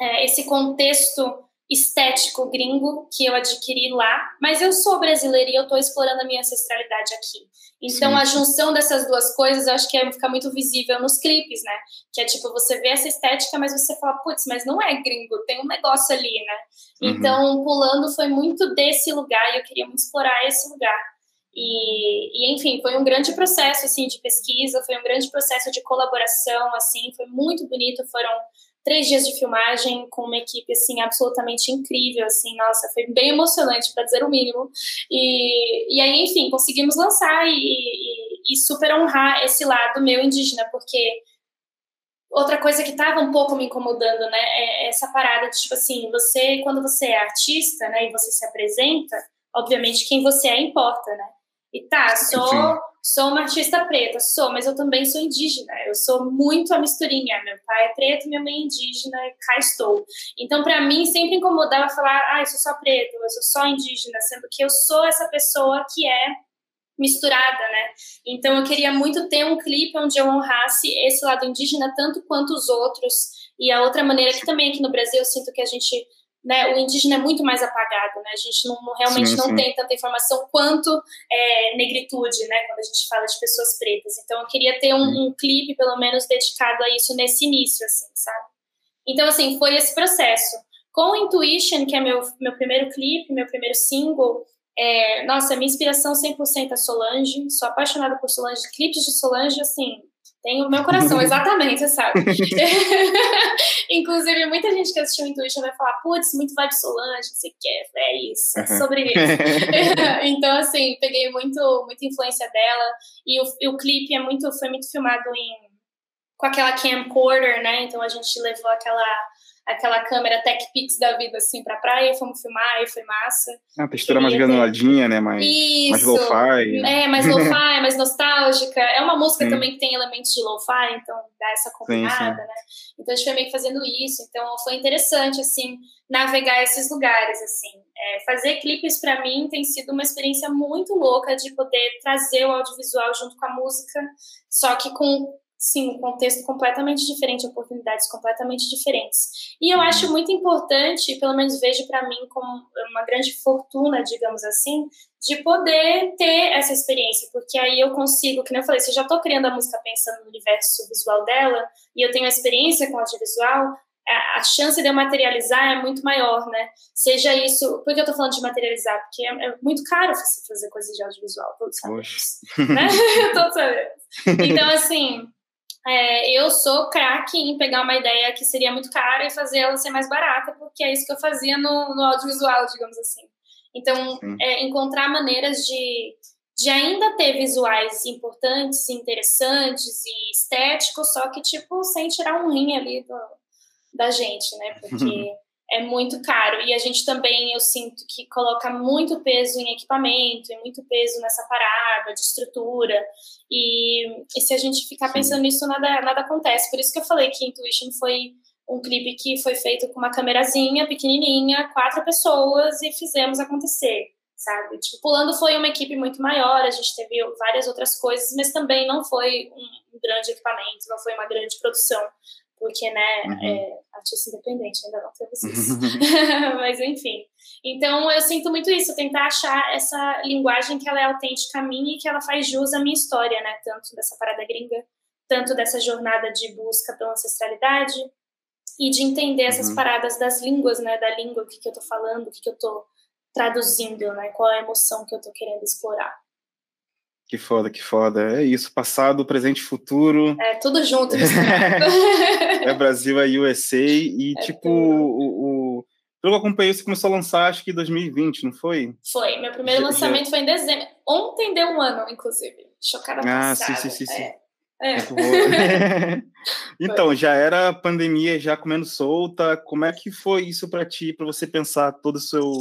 S2: é, esse contexto estético gringo que eu adquiri lá, mas eu sou brasileira e eu estou explorando a minha ancestralidade aqui. Então Sim. a junção dessas duas coisas eu acho que é, fica muito visível nos clipes, né? Que é tipo, você vê essa estética, mas você fala, putz, mas não é gringo, tem um negócio ali, né? Uhum. Então, pulando foi muito desse lugar e eu queria muito explorar esse lugar. E, e, enfim, foi um grande processo assim de pesquisa, foi um grande processo de colaboração, assim, foi muito bonito. Foram três dias de filmagem com uma equipe assim absolutamente incrível, assim, nossa, foi bem emocionante para dizer o mínimo. E, e aí, enfim, conseguimos lançar e, e, e super honrar esse lado meu indígena, porque outra coisa que estava um pouco me incomodando, né, é essa parada de tipo assim, você quando você é artista, né, e você se apresenta, obviamente quem você é importa, né? E tá, sou Sou uma artista preta, sou, mas eu também sou indígena. Eu sou muito a misturinha. Meu pai é preto, minha mãe é indígena, e cá estou. Então, para mim, sempre incomodava falar, ah, eu sou só preto, eu sou só indígena, sendo que eu sou essa pessoa que é misturada, né? Então, eu queria muito ter um clipe onde eu honrasse esse lado indígena tanto quanto os outros. E a outra maneira que também aqui no Brasil eu sinto que a gente né, o indígena é muito mais apagado, né? A gente não, realmente sim, não sim. tem tanta informação quanto é, negritude, né? Quando a gente fala de pessoas pretas. Então, eu queria ter um, um, clipe, pelo menos, dedicado a isso nesse início, assim, sabe? Então, assim, foi esse processo. Com Intuition, que é meu, meu primeiro clipe, meu primeiro single, é, nossa, minha inspiração 100% é Solange. Sou apaixonada por Solange. Clipes de Solange, assim, tem o meu coração, exatamente, sabe? Inclusive, muita gente que assistiu Intuition vai falar, putz, muito vibe Solange, não sei o que, é isso, é sobre isso. então, assim, peguei muito, muita influência dela, e o, e o clipe é muito, foi muito filmado em, com aquela camcorder, né? Então a gente levou aquela aquela câmera Tech Pix da vida assim pra praia, fomos filmar e foi massa.
S1: É uma textura mais granuladinha, né? Mais, Isso. mais lo-fi.
S2: É, mais lo-fi, mais nostálgica. É uma música sim. também que tem elementos de lo-fi, então dá essa combinada, sim, sim. né? Então a gente foi meio que fazendo isso. Então foi interessante, assim, navegar esses lugares, assim. É, fazer clipes para mim tem sido uma experiência muito louca de poder trazer o audiovisual junto com a música, só que com sim, um contexto completamente diferente, oportunidades completamente diferentes. E eu acho muito importante, pelo menos vejo para mim como uma grande fortuna, digamos assim, de poder ter essa experiência, porque aí eu consigo, que nem eu falei, se eu já estou criando a música pensando no universo visual dela, e eu tenho a experiência com audiovisual, a, chance de eu materializar é muito maior, né? Seja isso. Por que eu tô falando de materializar? Porque é, é muito caro você fazer coisas de audiovisual, todos sabemos. Né? todos sabemos. Então, assim, é, eu sou craque em pegar uma ideia que seria muito cara e fazer ela ser mais barata, porque é isso que eu fazia no, no audiovisual, digamos assim. Então, é, encontrar maneiras de, de ainda ter visuais importantes, interessantes e estéticos, só que, tipo, sem tirar um rim ali do, da gente, né? Porque é muito caro. E a gente também, eu sinto que coloca muito peso em equipamento, e muito peso nessa parada de estrutura. E, e se a gente ficar Sim. pensando nisso, nada, nada acontece. Por isso que eu falei que Intuition foi um clipe que foi feito com uma câmerazinha pequenininha, quatro pessoas, e fizemos acontecer, sabe? Tipo, Pulando foi uma equipe muito maior, a gente teve várias outras coisas, mas também não foi um grande equipamento, não foi uma grande produção porque, né, uhum. é artista independente, ainda não teve isso. Mas, enfim. Então, eu sinto muito isso, tentar achar essa linguagem que ela é autêntica a mim e que ela faz jus à minha história, né, tanto dessa parada gringa, tanto dessa jornada de busca pela ancestralidade e de entender essas uhum. paradas das línguas, né, da língua, o que, que eu tô falando, o que, que eu tô traduzindo, né, qual é a emoção que eu tô querendo explorar.
S1: Que foda, que foda. É isso, passado, presente e futuro.
S2: É, tudo junto.
S1: é Brasil, é USA. E, é tipo, o, o, pelo que eu acompanhei, você começou a lançar, acho que em 2020, não foi?
S2: Foi. Meu primeiro já, lançamento já... foi em dezembro. Ontem deu um ano, inclusive. Chocada ah, passada. Ah, sim, sim, sim. É. É.
S1: então, já era pandemia já comendo solta. Como é que foi isso para ti, para você pensar todo o seu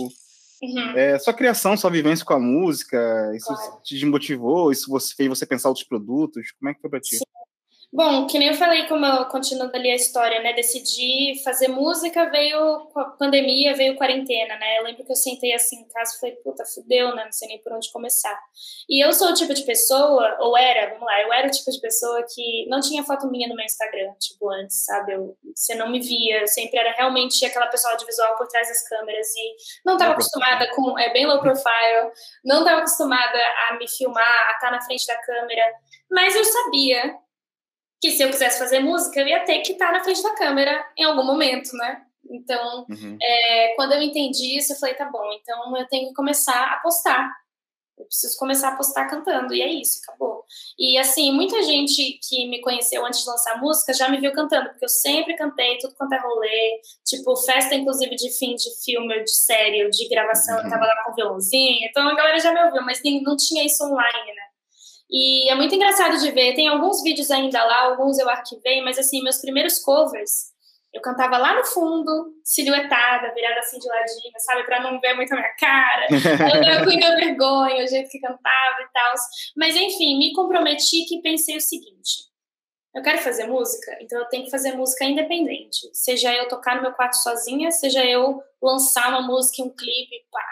S1: Uhum. É, sua criação, sua vivência com a música, isso claro. te desmotivou? Isso você, fez você pensar outros produtos? Como é que foi para ti? Sim.
S2: Bom, que nem eu falei, como eu, continuando ali a história, né? Decidi fazer música, veio a pandemia, veio quarentena, né? Eu lembro que eu sentei assim em casa e falei, puta, fudeu, né? Não sei nem por onde começar. E eu sou o tipo de pessoa, ou era, vamos lá, eu era o tipo de pessoa que não tinha foto minha no meu Instagram, tipo, antes, sabe? Eu, você não me via, eu sempre era realmente aquela pessoa audiovisual por trás das câmeras e não estava acostumada com, é bem low profile, não estava acostumada a me filmar, a estar na frente da câmera, mas eu sabia que se eu quisesse fazer música, eu ia ter que estar na frente da câmera em algum momento, né? Então, uhum. é, quando eu entendi isso, eu falei, tá bom, então eu tenho que começar a postar. Eu preciso começar a postar cantando, e é isso, acabou. E assim, muita gente que me conheceu antes de lançar música já me viu cantando, porque eu sempre cantei tudo quanto é rolê, tipo, festa inclusive de fim de filme, de série, de gravação, uhum. eu tava lá com violãozinho, então a galera já me ouviu, mas não tinha isso online, né? E é muito engraçado de ver. Tem alguns vídeos ainda lá, alguns eu arquivei, mas assim, meus primeiros covers, eu cantava lá no fundo, silhuetada, virada assim de ladinho, sabe? Pra não ver muito a minha cara. Eu com minha vergonha, o jeito que cantava e tal. Mas enfim, me comprometi que pensei o seguinte. Eu quero fazer música, então eu tenho que fazer música independente. Seja eu tocar no meu quarto sozinha, seja eu lançar uma música, um clipe, pá.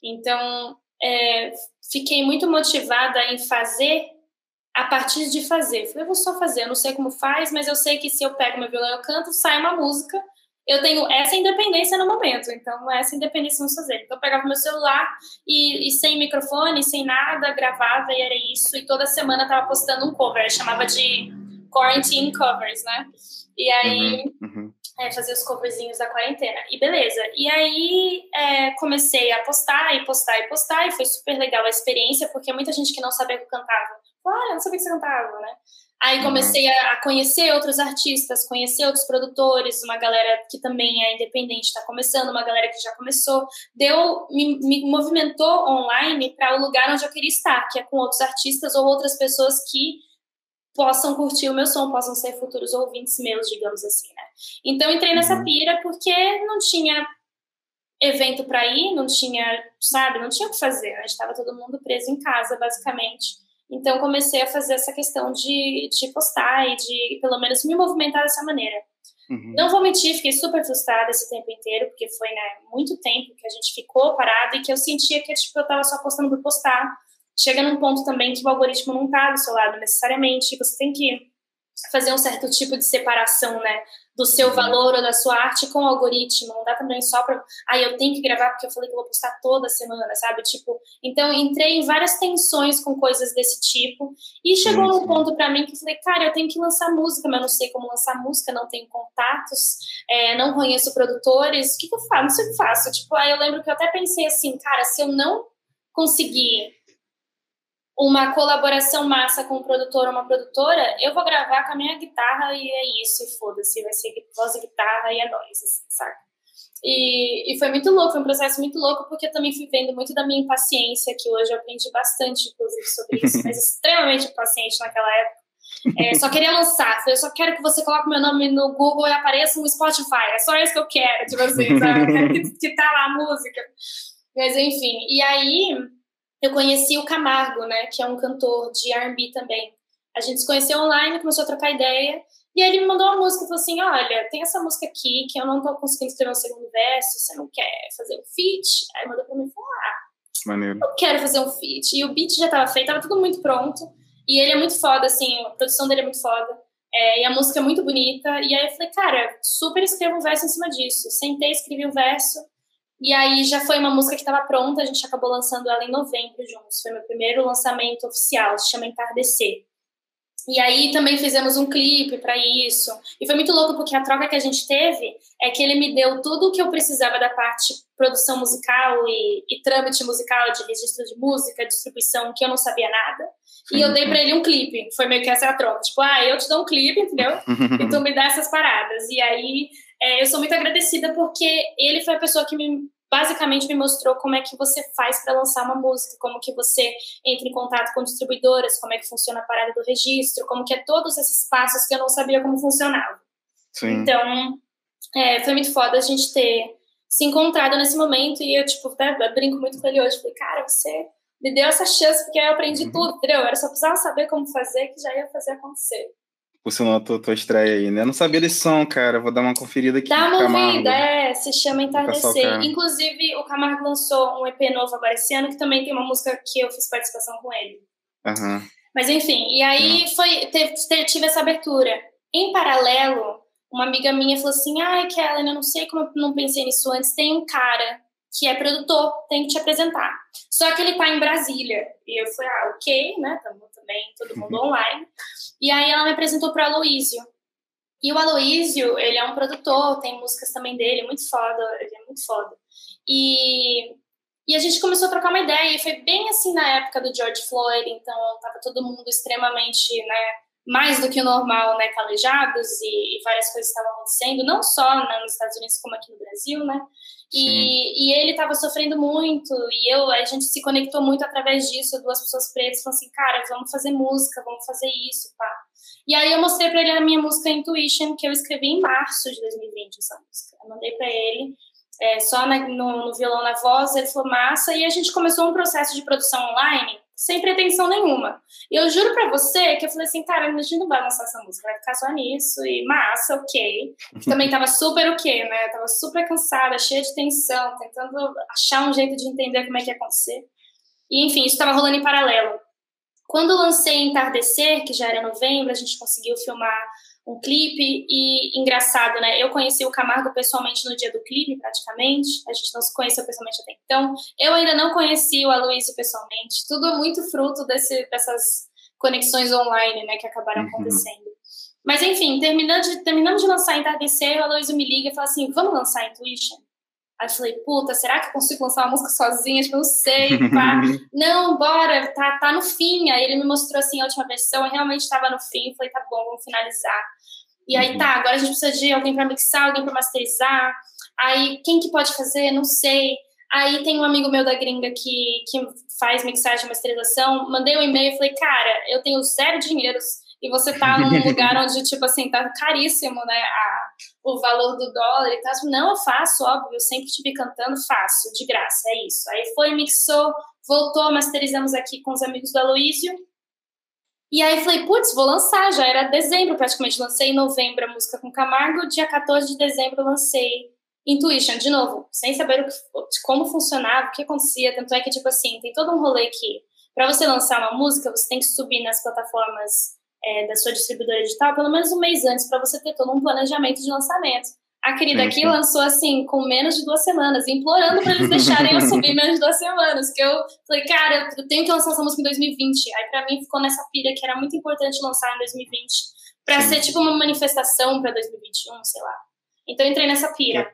S2: Então, é, fiquei muito motivada em fazer a partir de fazer. Falei, eu vou só fazer, eu não sei como faz, mas eu sei que se eu pego meu violão e canto, sai uma música. Eu tenho essa independência no momento, então essa independência vamos fazer. Então eu pegava meu celular e, e, sem microfone, sem nada, gravava e era isso. E toda semana tava postando um cover, chamava de Quarantine Covers, né? E aí uhum, uhum é, fazer os coverzinhos da quarentena. E beleza. E aí é, comecei a postar e postar e postar, e foi super legal a experiência, porque muita gente que não sabia que eu cantava. Claro, eu não sabia que você cantava, né? Aí uhum. comecei a, conhecer outros artistas, conhecer outros produtores, uma galera que também é independente, está começando, uma galera que já começou. Deu, me, me movimentou online para o lugar onde eu queria estar, que é com outros artistas ou outras pessoas que possam curtir o meu som, possam ser futuros ouvintes meus, digamos assim, né? Então entrei nessa uhum. pira porque não tinha evento para ir, não tinha, sabe, não tinha o que fazer, né? estava todo mundo preso em casa, basicamente. Então comecei a fazer essa questão de, de postar e de, pelo menos, me movimentar dessa maneira. Uhum. Não vou mentir, fiquei super frustrada esse tempo inteiro, porque foi, né, muito tempo que a gente ficou parado e que eu sentia que, tipo, eu tava só postando por postar, chega num ponto também que o algoritmo não está do seu lado necessariamente, você tem que fazer um certo tipo de separação, né, do seu uhum. valor ou da sua arte com o algoritmo, não dá também só para, ah, eu tenho que gravar porque eu falei que eu vou postar toda semana, sabe? Tipo, então entrei em várias tensões com coisas desse tipo e chegou num ponto para mim que eu falei, cara, eu tenho que lançar música, mas eu não sei como lançar música, não tenho contatos, é, não conheço produtores, o que, que eu faço? Não sei o que faço. Tipo, aí eu lembro que eu até pensei assim, cara, se eu não conseguir uma colaboração massa com um produtor ou uma produtora, eu vou gravar com a minha guitarra e é isso, e foda-se, vai ser voz e guitarra e é nóis, assim? E, e foi muito louco, foi um processo muito louco, porque eu também fui vendo muito da minha impaciência, que hoje eu aprendi bastante, inclusive, sobre isso, mas extremamente impaciente naquela época. É, só queria lançar, eu só quero que você coloque meu nome no Google e apareça no Spotify, é só isso que eu quero, tipo assim, sabe? Que, que tá lá a música. Mas enfim, e aí eu conheci o Camargo, né, que é um cantor de R&B também. A gente se conheceu online, começou a trocar ideia, e aí ele me mandou uma música e falou assim, olha, tem essa música aqui que eu não tô conseguindo escrever um segundo verso, você não quer fazer um feat? Aí mandou pra mim e falou, ah, Maneiro. eu quero fazer um feat. E o beat já tava feito, tava tudo muito pronto, e ele é muito foda, assim, a produção dele é muito foda, é, e a música é muito bonita, e aí eu falei, cara, super escrevo um verso em cima disso. Sentei, escrevi um verso, e aí já foi uma música que estava pronta, a gente acabou lançando ela em novembro juntos. Foi meu primeiro lançamento oficial, se chama Entardecer. E aí também fizemos um clipe para isso. E foi muito louco porque a troca que a gente teve é que ele me deu tudo o que eu precisava da parte produção musical e, e trâmite musical de registro de música, distribuição, que eu não sabia nada. E eu dei para ele um clipe. Foi meio que essa a troca. Tipo, ah, eu te dou um clipe, entendeu? e tu me dá essas paradas. E aí é, eu sou muito agradecida porque ele foi a pessoa que me basicamente me mostrou como é que você faz para lançar uma música, como que você entra em contato com distribuidoras, como é que funciona a parada do registro, como que é todos esses passos que eu não sabia como funcionava. Sim. Então, é, foi muito foda a gente ter se encontrado nesse momento. E eu, tipo, até brinco muito com ele hoje. Falei, cara, você me deu essa chance porque eu aprendi uhum. tudo, entendeu? Era só precisava saber como fazer que já ia fazer acontecer.
S1: Funcionou a tua, tua estreia aí, né? Eu não sabia desse som, cara. Vou dar uma conferida aqui.
S2: Dá uma ouvida, é. Se chama Entardecer. Inclusive, o Camargo lançou um EP novo agora esse ano, que também tem uma música que eu fiz participação com ele.
S1: Uhum.
S2: Mas enfim, e aí foi, teve, tive essa abertura. Em paralelo, uma amiga minha falou assim: ai, Kellen, eu não sei como eu não pensei nisso antes. Tem um cara que é produtor, tem que te apresentar. Só que ele tá em Brasília. E eu falei: ah, ok, né? Tamo também, todo mundo online. E aí ela me apresentou para o Aloísio. E o Aloísio, ele é um produtor, tem músicas também dele, muito foda, ele é muito foda. E, e a gente começou a trocar uma ideia, e foi bem assim na época do George Floyd, então tava todo mundo extremamente, né, mais do que o normal, né, calejados e, e várias coisas estavam acontecendo, não só né, nos Estados Unidos como aqui no Brasil, né, e, e, ele estava sofrendo muito e eu a gente se conectou muito através disso, duas pessoas pretas falaram assim, cara, vamos fazer música, vamos fazer isso, pá. E aí eu mostrei para ele a minha música Intuition que eu escrevi em março de 2020 essa música. Eu mandei para ele é, só na, no, no violão na voz, ele falou massa e a gente começou um processo de produção online sem pretensão nenhuma. E eu juro pra você que eu falei assim, cara, a gente não vai lançar essa música, vai ficar só nisso, e massa, ok. Também tava super ok, né? tava super cansada, cheia de tensão, tentando achar um jeito de entender como é que ia acontecer. E enfim, isso tava rolando em paralelo. Quando lancei Entardecer, que já era novembro, a gente conseguiu filmar um clipe e engraçado, né? Eu conheci o Camargo pessoalmente no dia do clipe, praticamente. A gente não se conheceu pessoalmente até então. Eu ainda não conheci o Aloysio pessoalmente. Tudo muito fruto desse, dessas conexões online, né, que acabaram uhum. acontecendo. Mas enfim, terminando de, terminamos de lançar Entardecer, o Aloysio me liga e fala assim: vamos lançar Intuition? Aí eu falei, puta, será que eu consigo lançar uma música sozinha? Tipo, não sei, pá. não, bora, tá, tá no fim. Aí ele me mostrou, assim, a última versão, e realmente tava no fim. Eu falei, tá bom, vamos finalizar. E aí, tá, agora a gente precisa de alguém para mixar, alguém para masterizar. Aí, quem que pode fazer? Não sei. Aí tem um amigo meu da gringa que, que faz mixagem e masterização. Mandei um e-mail e falei, cara, eu tenho zero dinheiros e você tá num lugar onde, tipo assim, tá caríssimo, né, a, o valor do dólar e tal. Não, eu faço, óbvio, eu sempre estive cantando, faço, de graça, é isso. Aí foi, mixou, voltou, masterizamos aqui com os amigos do Aloísio. E aí falei, putz, vou lançar, já era dezembro praticamente, lancei em novembro a música com Camargo, dia 14 de dezembro lancei Intuition, de novo, sem saber o que, como funcionava, o que acontecia, tanto é que, tipo assim, tem todo um rolê que, para você lançar uma música, você tem que subir nas plataformas é, da sua distribuidora digital pelo menos um mês antes para você ter todo um planejamento de lançamento. A querida aqui lançou assim, com menos de duas semanas, implorando para eles deixarem eu subir menos de duas semanas. Que eu falei, cara, eu tenho que lançar essa música em 2020. Aí para mim ficou nessa pilha que era muito importante lançar em 2020, para ser tipo uma manifestação para 2021, sei lá. Então eu entrei nessa pira.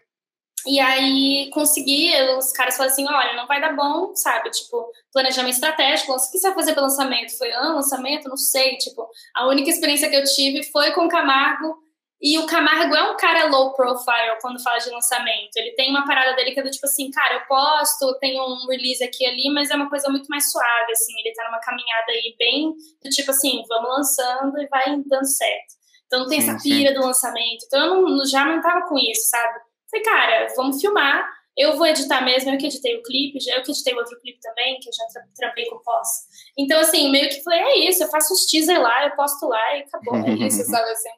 S2: E aí consegui, os caras falaram assim, olha, não vai dar bom, sabe? Tipo, planejamento estratégico, o que você vai fazer para lançamento? Foi, ah, lançamento? Não sei, tipo, a única experiência que eu tive foi com o Camargo, e o Camargo é um cara low profile quando fala de lançamento. Ele tem uma parada dele que é do tipo assim, cara, eu posto, tenho um release aqui e ali, mas é uma coisa muito mais suave, assim. Ele tá numa caminhada aí bem do tipo assim, vamos lançando e vai dando certo. Então não tem sim, essa pira sim. do lançamento. Então eu não, já não tava com isso, sabe? Falei, cara, vamos filmar. Eu vou editar mesmo, eu que editei o clipe, eu que editei o outro clipe também, que eu já trampei com pós. Então, assim, meio que falei, é isso, eu faço os teaser lá, eu posto lá e acabou, é isso, sabe assim.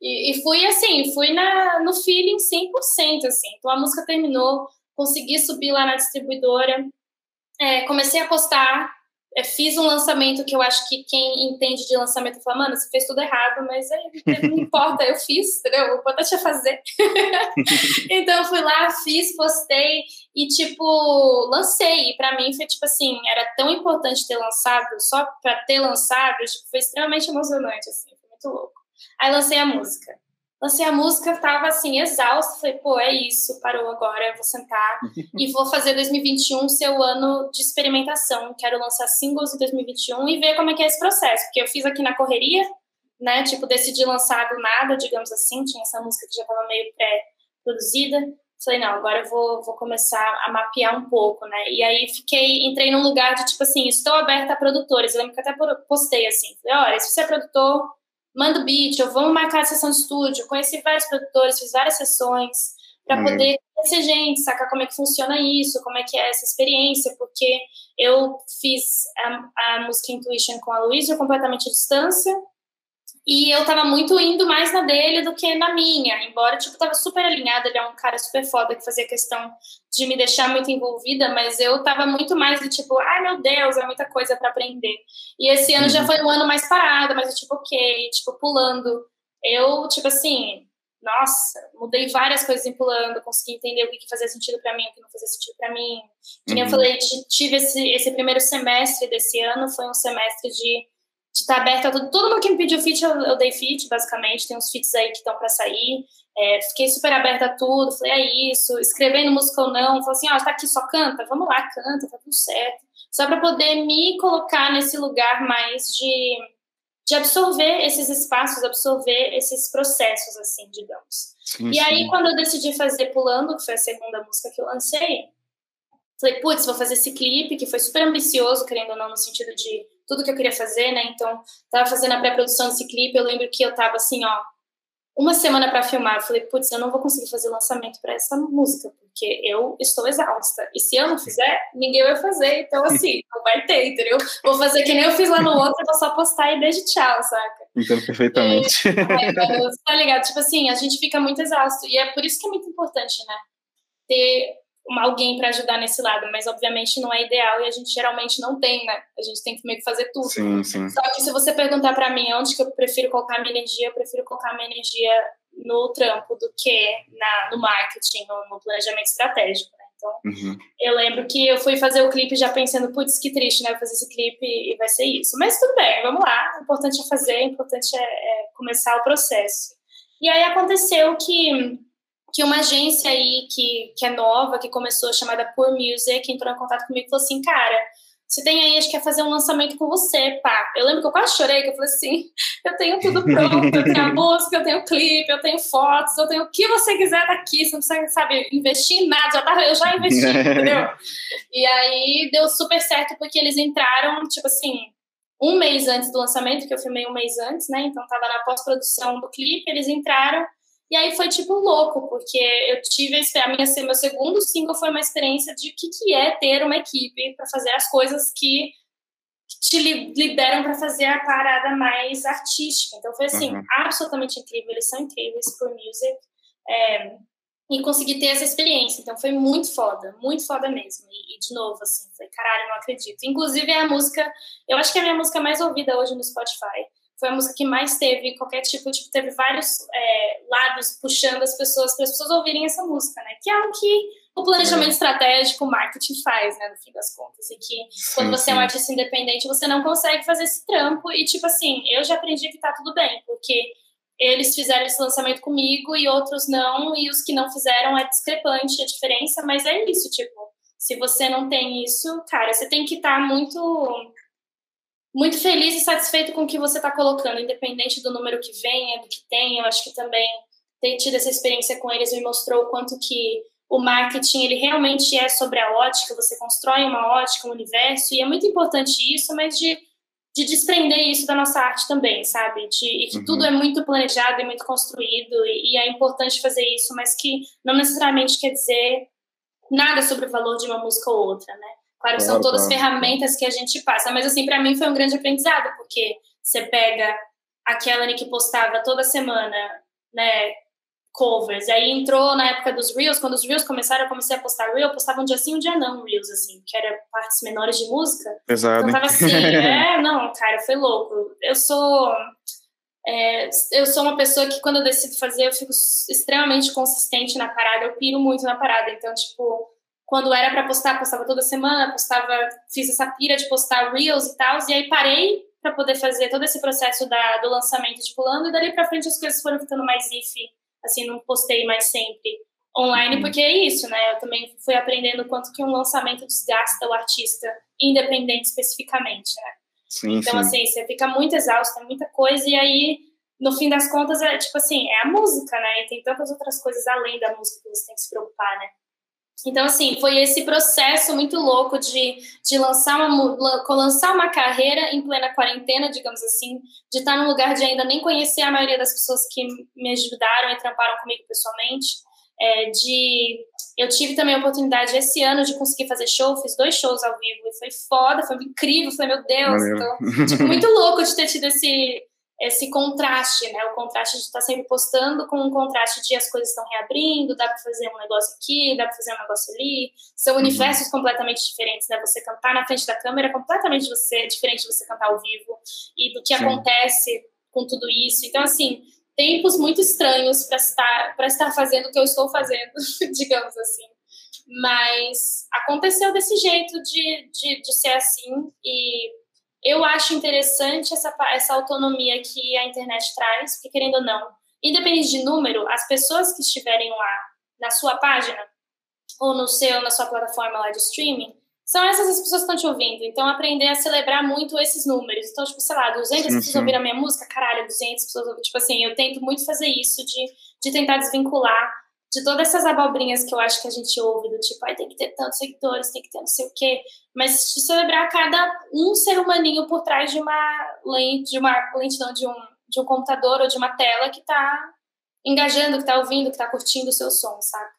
S2: E, e, fui assim, fui na, no feeling 100%, assim. Então a música terminou, consegui subir lá na distribuidora, é, comecei a postar, é, fiz um lançamento que eu acho que quem entende de lançamento fala, mano, você fez tudo errado, mas aí, não importa, eu fiz, entendeu? O importante é fazer. então eu fui lá, fiz, postei e, tipo, lancei. E pra mim foi, tipo assim, era tão importante ter lançado, só pra ter lançado, tipo, foi extremamente emocionante, assim, foi muito louco. Aí lancei a música lancei a música, tava assim, exausta. Falei, pô, é isso, parou agora, vou sentar e vou fazer 2021 ser o ano de experimentação. Quero lançar singles em 2021 e ver como é que é esse processo. Porque eu fiz aqui na correria, né? Tipo, decidi lançar do nada, digamos assim. Tinha essa música que já tava meio pré-produzida. Falei, não, agora eu vou, vou começar a mapear um pouco, né? E aí fiquei, entrei num lugar de tipo assim, estou aberta a produtores. Eu lembro que até postei assim, falei, olha, se você é produtor, manda o beat, ou vamos marcar a sessão de estúdio. Conheci vários produtores, fiz várias sessões para poder conhecer gente, sacar como é que funciona isso, como é que é essa experiência, porque eu fiz a, a música Intuition com a Luísa completamente à distância, e eu tava muito indo mais na dele do que na minha, embora, tipo, tava super alinhada, ele é um cara super foda que fazia questão de me deixar muito envolvida, mas eu tava muito mais do tipo, ai meu Deus, é muita coisa para aprender. E esse ano já uhum. foi um ano mais parado, mas eu, tipo, ok, tipo, pulando. Eu, tipo assim, nossa, mudei várias coisas em pulando, consegui entender o que, que fazia sentido para mim, o que não fazia sentido para mim. Uhum. eu falei, tive esse, esse primeiro semestre desse ano, foi um semestre de de estar tá aberta a tudo. Todo mundo que me pediu fit, eu, eu dei fit, basicamente. Tem uns fits aí que estão para sair. É, fiquei super aberta a tudo. Falei, é isso. Escrevendo música ou não. Falei assim, ó, oh, tá aqui, só canta? Vamos lá, canta, tá tudo certo. Só para poder me colocar nesse lugar mais de, de absorver esses espaços, absorver esses processos, assim, digamos. Sim, e sim. aí, quando eu decidi fazer Pulando, que foi a segunda música que eu lancei, falei, putz, vou fazer esse clipe, que foi super ambicioso, querendo ou não, no sentido de tudo que eu queria fazer, né? Então, tava fazendo a pré-produção desse clipe, eu lembro que eu tava assim, ó, uma semana para filmar. Eu falei, putz, eu não vou conseguir fazer lançamento para essa música, porque eu estou exausta. E se eu não fizer, ninguém vai fazer. Então, assim, não vai ter, entendeu? Vou fazer que nem eu fiz lá no outro, vou só postar e beijo tchau, saca?
S1: Entendo perfeitamente.
S2: É, tá ligado? Tipo assim, a gente fica muito exausto. E é por isso que é muito importante, né? Ter alguém para ajudar nesse lado, mas obviamente não é ideal e a gente geralmente não tem, né? A gente tem que meio que fazer tudo.
S1: Sim, sim.
S2: Só que se você perguntar para mim onde que eu prefiro colocar minha energia, eu prefiro colocar minha energia no trampo do que na, no marketing, no, no planejamento estratégico, né? Então, uhum. eu lembro que eu fui fazer o clipe já pensando, putz, que triste, né? Eu fazer esse clipe e vai ser isso. Mas tudo bem, vamos lá. O importante é fazer, o importante é, é começar o processo. E aí aconteceu que que uma agência aí que, que é nova, que começou, chamada Poor Music, entrou em contato comigo e falou assim, cara, você tem aí, acho que quer fazer um lançamento com você, pá. Eu lembro que eu quase chorei, que eu falei assim, eu tenho tudo pronto, eu tenho a música, eu tenho clipe, eu tenho fotos, eu tenho o que você quiser daqui, você não precisa, sabe, investir em nada, já tá, eu já investi, entendeu? E aí deu super certo, porque eles entraram, tipo assim, um mês antes do lançamento, que eu filmei um mês antes, né, então tava na pós-produção do clipe, eles entraram, e aí foi tipo louco, porque eu tive a minha meu segundo single foi uma experiência de o que, que é ter uma equipe para fazer as coisas que te liberam para fazer a parada mais artística. Então foi assim, uhum. absolutamente incrível. Eles são incríveis por music. É, e consegui ter essa experiência. Então foi muito foda, muito foda mesmo. E, e, de novo, assim, foi caralho, não acredito. Inclusive é a música, eu acho que é a minha música mais ouvida hoje no Spotify foi a música que mais teve qualquer tipo, tipo teve vários é, lados puxando as pessoas para as pessoas ouvirem essa música, né? Que é o que o planejamento é. estratégico, o marketing faz, né, no fim das contas. E que sim, quando você sim. é um artista independente, você não consegue fazer esse trampo. E, tipo assim, eu já aprendi que tá tudo bem, porque eles fizeram esse lançamento comigo e outros não, e os que não fizeram é discrepante a diferença, mas é isso, tipo, se você não tem isso, cara, você tem que estar tá muito muito feliz e satisfeito com o que você está colocando, independente do número que venha, do que tem. Eu acho que também ter tido essa experiência com eles me mostrou o quanto que o marketing ele realmente é sobre a ótica, você constrói uma ótica, um universo, e é muito importante isso, mas de, de desprender isso da nossa arte também, sabe? De, e que uhum. tudo é muito planejado e muito construído, e, e é importante fazer isso, mas que não necessariamente quer dizer nada sobre o valor de uma música ou outra, né? Claro que são todas ferramentas que a gente passa, mas assim, para mim foi um grande aprendizado, porque você pega aquela que postava toda semana, né, covers, aí entrou na época dos Reels, quando os Reels começaram, eu comecei a postar Reels, eu postava um dia sim, um dia não Reels, assim, que era partes menores de música.
S1: Pesado.
S2: Então tava assim, é, não, cara, foi louco. Eu sou... É, eu sou uma pessoa que quando eu decido fazer, eu fico extremamente consistente na parada, eu piro muito na parada, então, tipo, quando era para postar, postava toda semana, postava, fiz essa pira de postar reels e tal, e aí parei para poder fazer todo esse processo da, do lançamento de pulando, e dali para frente as coisas foram ficando mais if, assim, não postei mais sempre online, uhum. porque é isso, né? Eu também fui aprendendo quanto que um lançamento desgasta o artista, independente especificamente, né?
S1: Sim,
S2: então,
S1: sim.
S2: assim, você fica muito exausto, é muita coisa, e aí, no fim das contas, é tipo assim, é a música, né? E tem tantas outras coisas além da música que você tem que se preocupar, né? Então, assim, foi esse processo muito louco de, de lançar, uma, lançar uma carreira em plena quarentena, digamos assim, de estar num lugar de ainda nem conhecer a maioria das pessoas que me ajudaram e tramparam comigo pessoalmente. é, de eu tive também a oportunidade esse ano de conseguir fazer show, fiz dois shows ao vivo e foi foda, foi incrível, foi meu Deus, então, tipo, muito louco de ter tido esse esse contraste, né? O contraste de estar sempre postando com um contraste de as coisas estão reabrindo, dá para fazer um negócio aqui, dá para fazer um negócio ali. São uhum. universos completamente diferentes, né? Você cantar na frente da câmera é completamente você, diferente de você cantar ao vivo e do que Sim. acontece com tudo isso. Então, assim, tempos muito estranhos para estar, para estar fazendo o que eu estou fazendo, digamos assim. Mas aconteceu desse jeito de, de, de ser assim e eu acho interessante essa, essa autonomia que a internet traz, porque querendo ou não, independente de número, as pessoas que estiverem lá na sua página ou no seu, na sua plataforma lá de streaming, são essas as pessoas que estão te ouvindo. Então, aprender a celebrar muito esses números. Então, tipo, sei lá, 200 sim, pessoas ouviram a minha música, caralho, 200 pessoas ouviram. Tipo assim, eu tento muito fazer isso, de, de tentar desvincular de todas essas abobrinhas que eu acho que a gente ouve, do tipo, ai, tem que ter tantos seguidores, tem que ter não sei o quê, mas de celebrar cada um ser humaninho por trás de uma lente, de uma lentidão de um, de um computador ou de uma tela que está engajando, que está ouvindo, que está curtindo o seu som, sabe?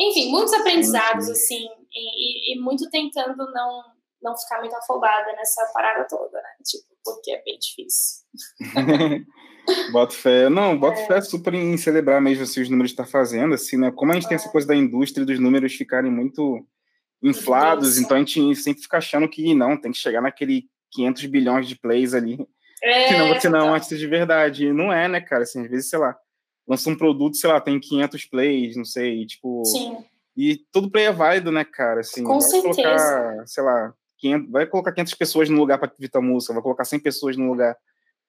S2: Enfim, muitos aprendizados, assim, e, e, e, muito tentando não, não ficar muito afobada nessa parada toda, né? Tipo, porque é bem difícil.
S1: Boto fé. Não, boto é. fé super em celebrar mesmo assim, os números que está fazendo, assim, né? Como a gente é. tem essa é. coisa da indústria dos números ficarem muito inflados, então a gente sempre fica achando que não, tem que chegar naquele 500 bilhões de plays ali. É, senão você não é um artista de verdade. Não é, né, cara? Assim, às vezes, sei lá, lança um produto, sei lá, tem 500 plays, não sei, tipo...
S2: Sim.
S1: E todo play é válido, né, cara? Assim,
S2: Com certeza.
S1: Colocar, sei lá, 500, vai colocar 500 pessoas no lugar para evitar música, vai colocar 100 pessoas no lugar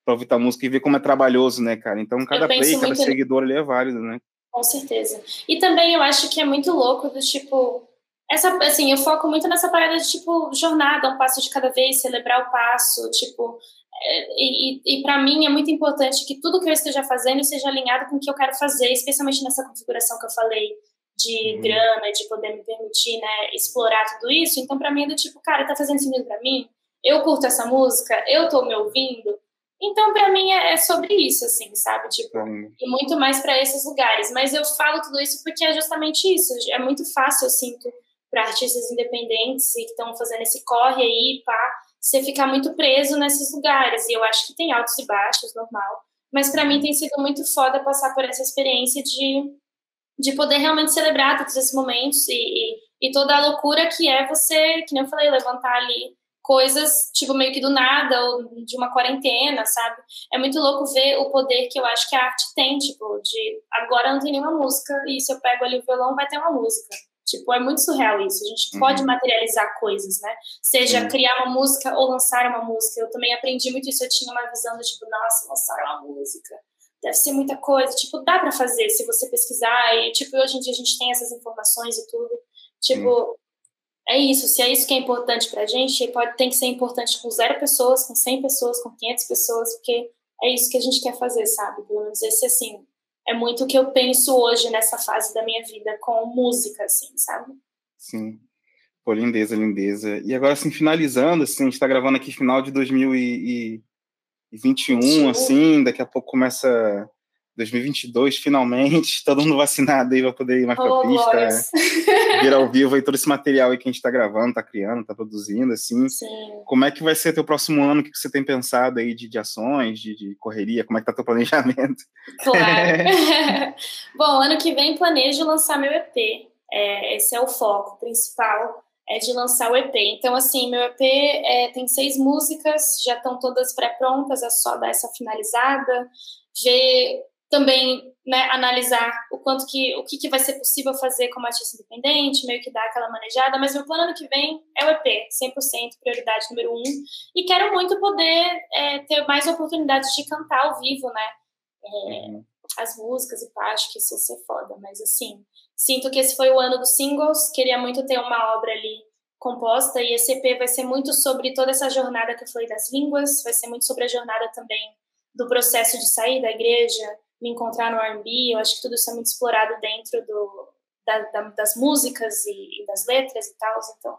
S1: para ouvir a música e ver como é trabalhoso, né, cara? Então, cada play, cada seguidor ali é válido, né?
S2: Com certeza. E também eu acho que é muito louco do tipo. Essa, assim, eu foco muito nessa parada de, tipo, jornada, um passo de cada vez, celebrar o passo, tipo. É, e, e, e para mim é muito importante que tudo que eu esteja fazendo seja alinhado com o que eu quero fazer, especialmente nessa configuração que eu falei de uhum. grana, de poder me permitir, né, explorar tudo isso. Então, para mim é do tipo, cara, tá fazendo sentido para mim? Eu curto essa música, eu tô me ouvindo, então, para mim, é, é, sobre isso, assim, sabe? Tipo, hum. e muito mais para esses lugares. Mas eu falo tudo isso porque é justamente isso. É muito fácil, eu sinto, para artistas independentes e que estão fazendo esse corre aí, pá, você ficar muito preso nesses lugares. E eu acho que tem altos e baixos, normal. Mas para mim tem sido muito foda passar por essa experiência de, de poder realmente celebrar todos esses momentos e, e, e toda a loucura que é você, que nem eu falei, levantar ali coisas, tipo, meio que do nada, ou de uma quarentena, sabe? É muito louco ver o poder que eu acho que a arte tem, tipo, de agora não tem nenhuma música, e se eu pego ali o violão, vai ter uma música. Tipo, é muito surreal isso. A gente uhum. pode materializar coisas, né? Seja uhum. criar uma música ou lançar uma música. Eu também aprendi muito isso. Eu tinha uma visão do tipo, nossa, lançar uma música. Deve ser muita coisa. Tipo, dá para fazer se você pesquisar. E, tipo, hoje em dia a gente tem essas informações e tudo. Tipo, uhum é isso. Se é isso que é importante para a gente, pode, tem que ser importante com zero pessoas, com 100 pessoas, com 500 pessoas, porque é isso que a gente quer fazer, sabe? Pelo menos esse, assim, é muito o que eu penso hoje nessa fase da minha vida com música, assim, sabe?
S1: Sim. Pô, lindeza, lindeza. E agora, assim, finalizando, assim, a gente está gravando aqui final de 2021, Sim. assim, daqui a pouco começa 2022, finalmente, todo mundo vacinado aí vai poder ir mais pra oh, pista, né? vir ao vivo aí todo esse material aí que a gente está gravando, está criando, está produzindo, assim.
S2: Sim.
S1: Como é que vai ser teu próximo ano? O que você tem pensado aí de, de ações, de, de, correria? Como é que tá teu planejamento?
S2: Claro. Bom, ano que vem planejo lançar meu EP. É, esse é o foco principal, é de lançar o EP. Então, assim, meu EP é, tem seis músicas, já estão todas pré-prontas, é só dar essa finalizada, ver também né, analisar o quanto que o que, que vai ser possível fazer como artista independente, meio que dar aquela manejada, mas meu plano ano que vem é o EP, 100%, prioridade número um, e quero muito poder é, ter mais oportunidades de cantar ao vivo, né, é, uhum. as músicas e pá, acho que isso ia ser foda, mas assim, sinto que esse foi o ano dos singles, queria muito ter uma obra ali composta, e esse EP vai ser muito sobre toda essa jornada que eu falei das línguas, vai ser muito sobre a jornada também do processo de sair da igreja, me encontrar no R&B, eu acho que tudo isso é muito explorado dentro do, da, da, das músicas e, e, das letras e tal, então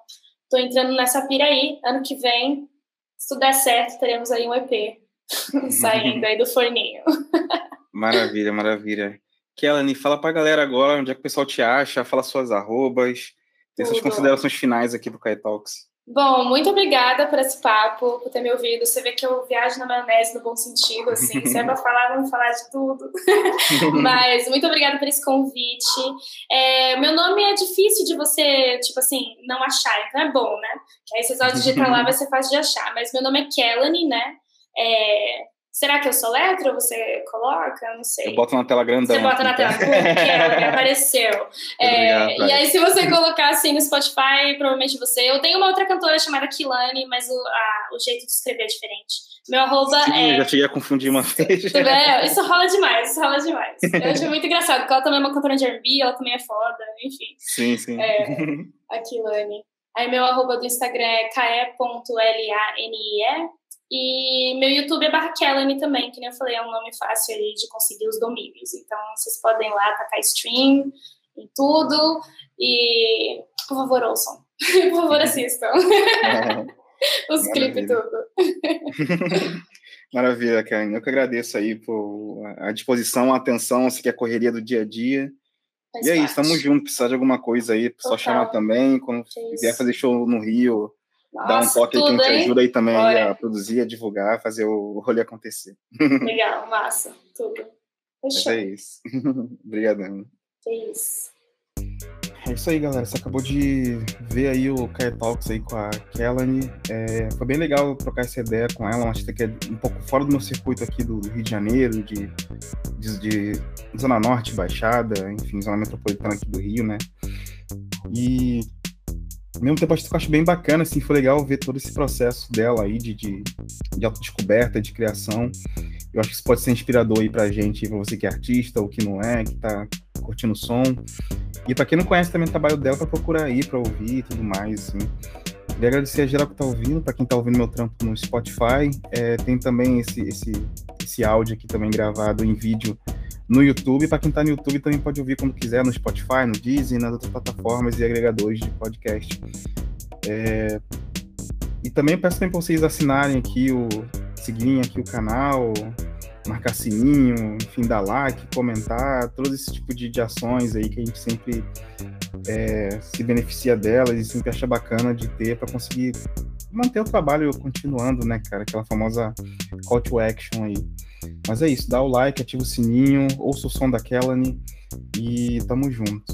S2: tô entrando nessa pira aí, ano que vem, se tudo der certo, teremos aí um EP saindo aí do forninho.
S1: Maravilha, maravilha. Kelly, fala pra galera agora onde é que o pessoal te acha, fala suas arrobas, tem suas considerações finais aqui do Kai Talks.
S2: Bom, muito obrigada por esse papo, por ter me ouvido. Você vê que eu viajo na maionese no bom sentido, assim. Se é pra falar, vamos falar de tudo. Mas muito obrigada por esse convite. É, meu nome é difícil de você, tipo assim, não achar, então é bom, né? Que aí você só digitar lá vai ser fácil de achar. Mas meu nome é Kelly, né? É, Será que eu sou letra você coloca? Não sei.
S1: Eu boto na tela grandão.
S2: Você bota na tela, que apareceu. É, e aí, se você colocar assim no Spotify, provavelmente você. Eu tenho uma outra cantora chamada Kilani, mas o, a, o jeito de escrever é diferente. Meu arroba
S1: Sim,
S2: é.
S1: Eu já cheguei a confundir uma vez.
S2: É, isso rola demais, isso rola demais. Eu acho muito engraçado, porque ela também é uma cantora de R&B, ela também é foda, enfim.
S1: Sim, sim.
S2: É, a Kilani. Aí meu arroba do Instagram é kae.lanie. E meu YouTube é barra Kelly também, que nem eu falei, é um nome fácil ali de conseguir os domínios. Então vocês podem lá tacar stream em tudo. E por favor, ouçam. por favor, assistam. os clipes e tudo.
S1: Maravilha, Karen. Eu que agradeço aí por a disposição, a atenção, se quer correria do dia a dia. Faz e é isso, tamo junto. Precisar de alguma coisa aí, só chamar também. Quando quiser fazer show no Rio, nossa, Dá um toque tudo, aí que a gente ajuda aí também a produzir, a divulgar, a fazer o rolê acontecer.
S2: Legal, massa, tudo.
S1: Mas é isso. Obrigadão.
S2: É isso.
S1: É isso aí, galera. Você acabou de ver aí o Kai Talks aí com a Kelly. É, foi bem legal trocar essa ideia com ela. Uma artista que é um pouco fora do meu circuito aqui do Rio de Janeiro, de, de, de Zona Norte, Baixada, enfim, Zona Metropolitana aqui do Rio, né? E ao mesmo tempo, acho acho bem bacana, assim, foi legal ver todo esse processo dela aí de, de, de autodescoberta, de criação. Eu acho que isso pode ser inspirador aí pra gente, pra você que é artista ou que não é, que tá curtindo o som. E para quem não conhece também o trabalho dela, para procurar aí, para ouvir e tudo mais, assim. Queria agradecer a geral que tá ouvindo, para quem tá ouvindo meu trampo no Spotify. É, tem também esse, esse, esse áudio aqui também gravado em vídeo no YouTube. Para quem está no YouTube também pode ouvir quando quiser, no Spotify, no Disney, nas outras plataformas e agregadores de podcast. É... E também peço também para vocês assinarem aqui o seguirem aqui o canal, marcar sininho, enfim, dar like, comentar, todo esse tipo de, de ações aí que a gente sempre é, se beneficia delas e sempre acha bacana de ter para conseguir manter o trabalho continuando, né, cara? Aquela famosa call to action aí. Mas é isso, dá o like, ativa o sininho, ouça o som da Kellany e tamo junto.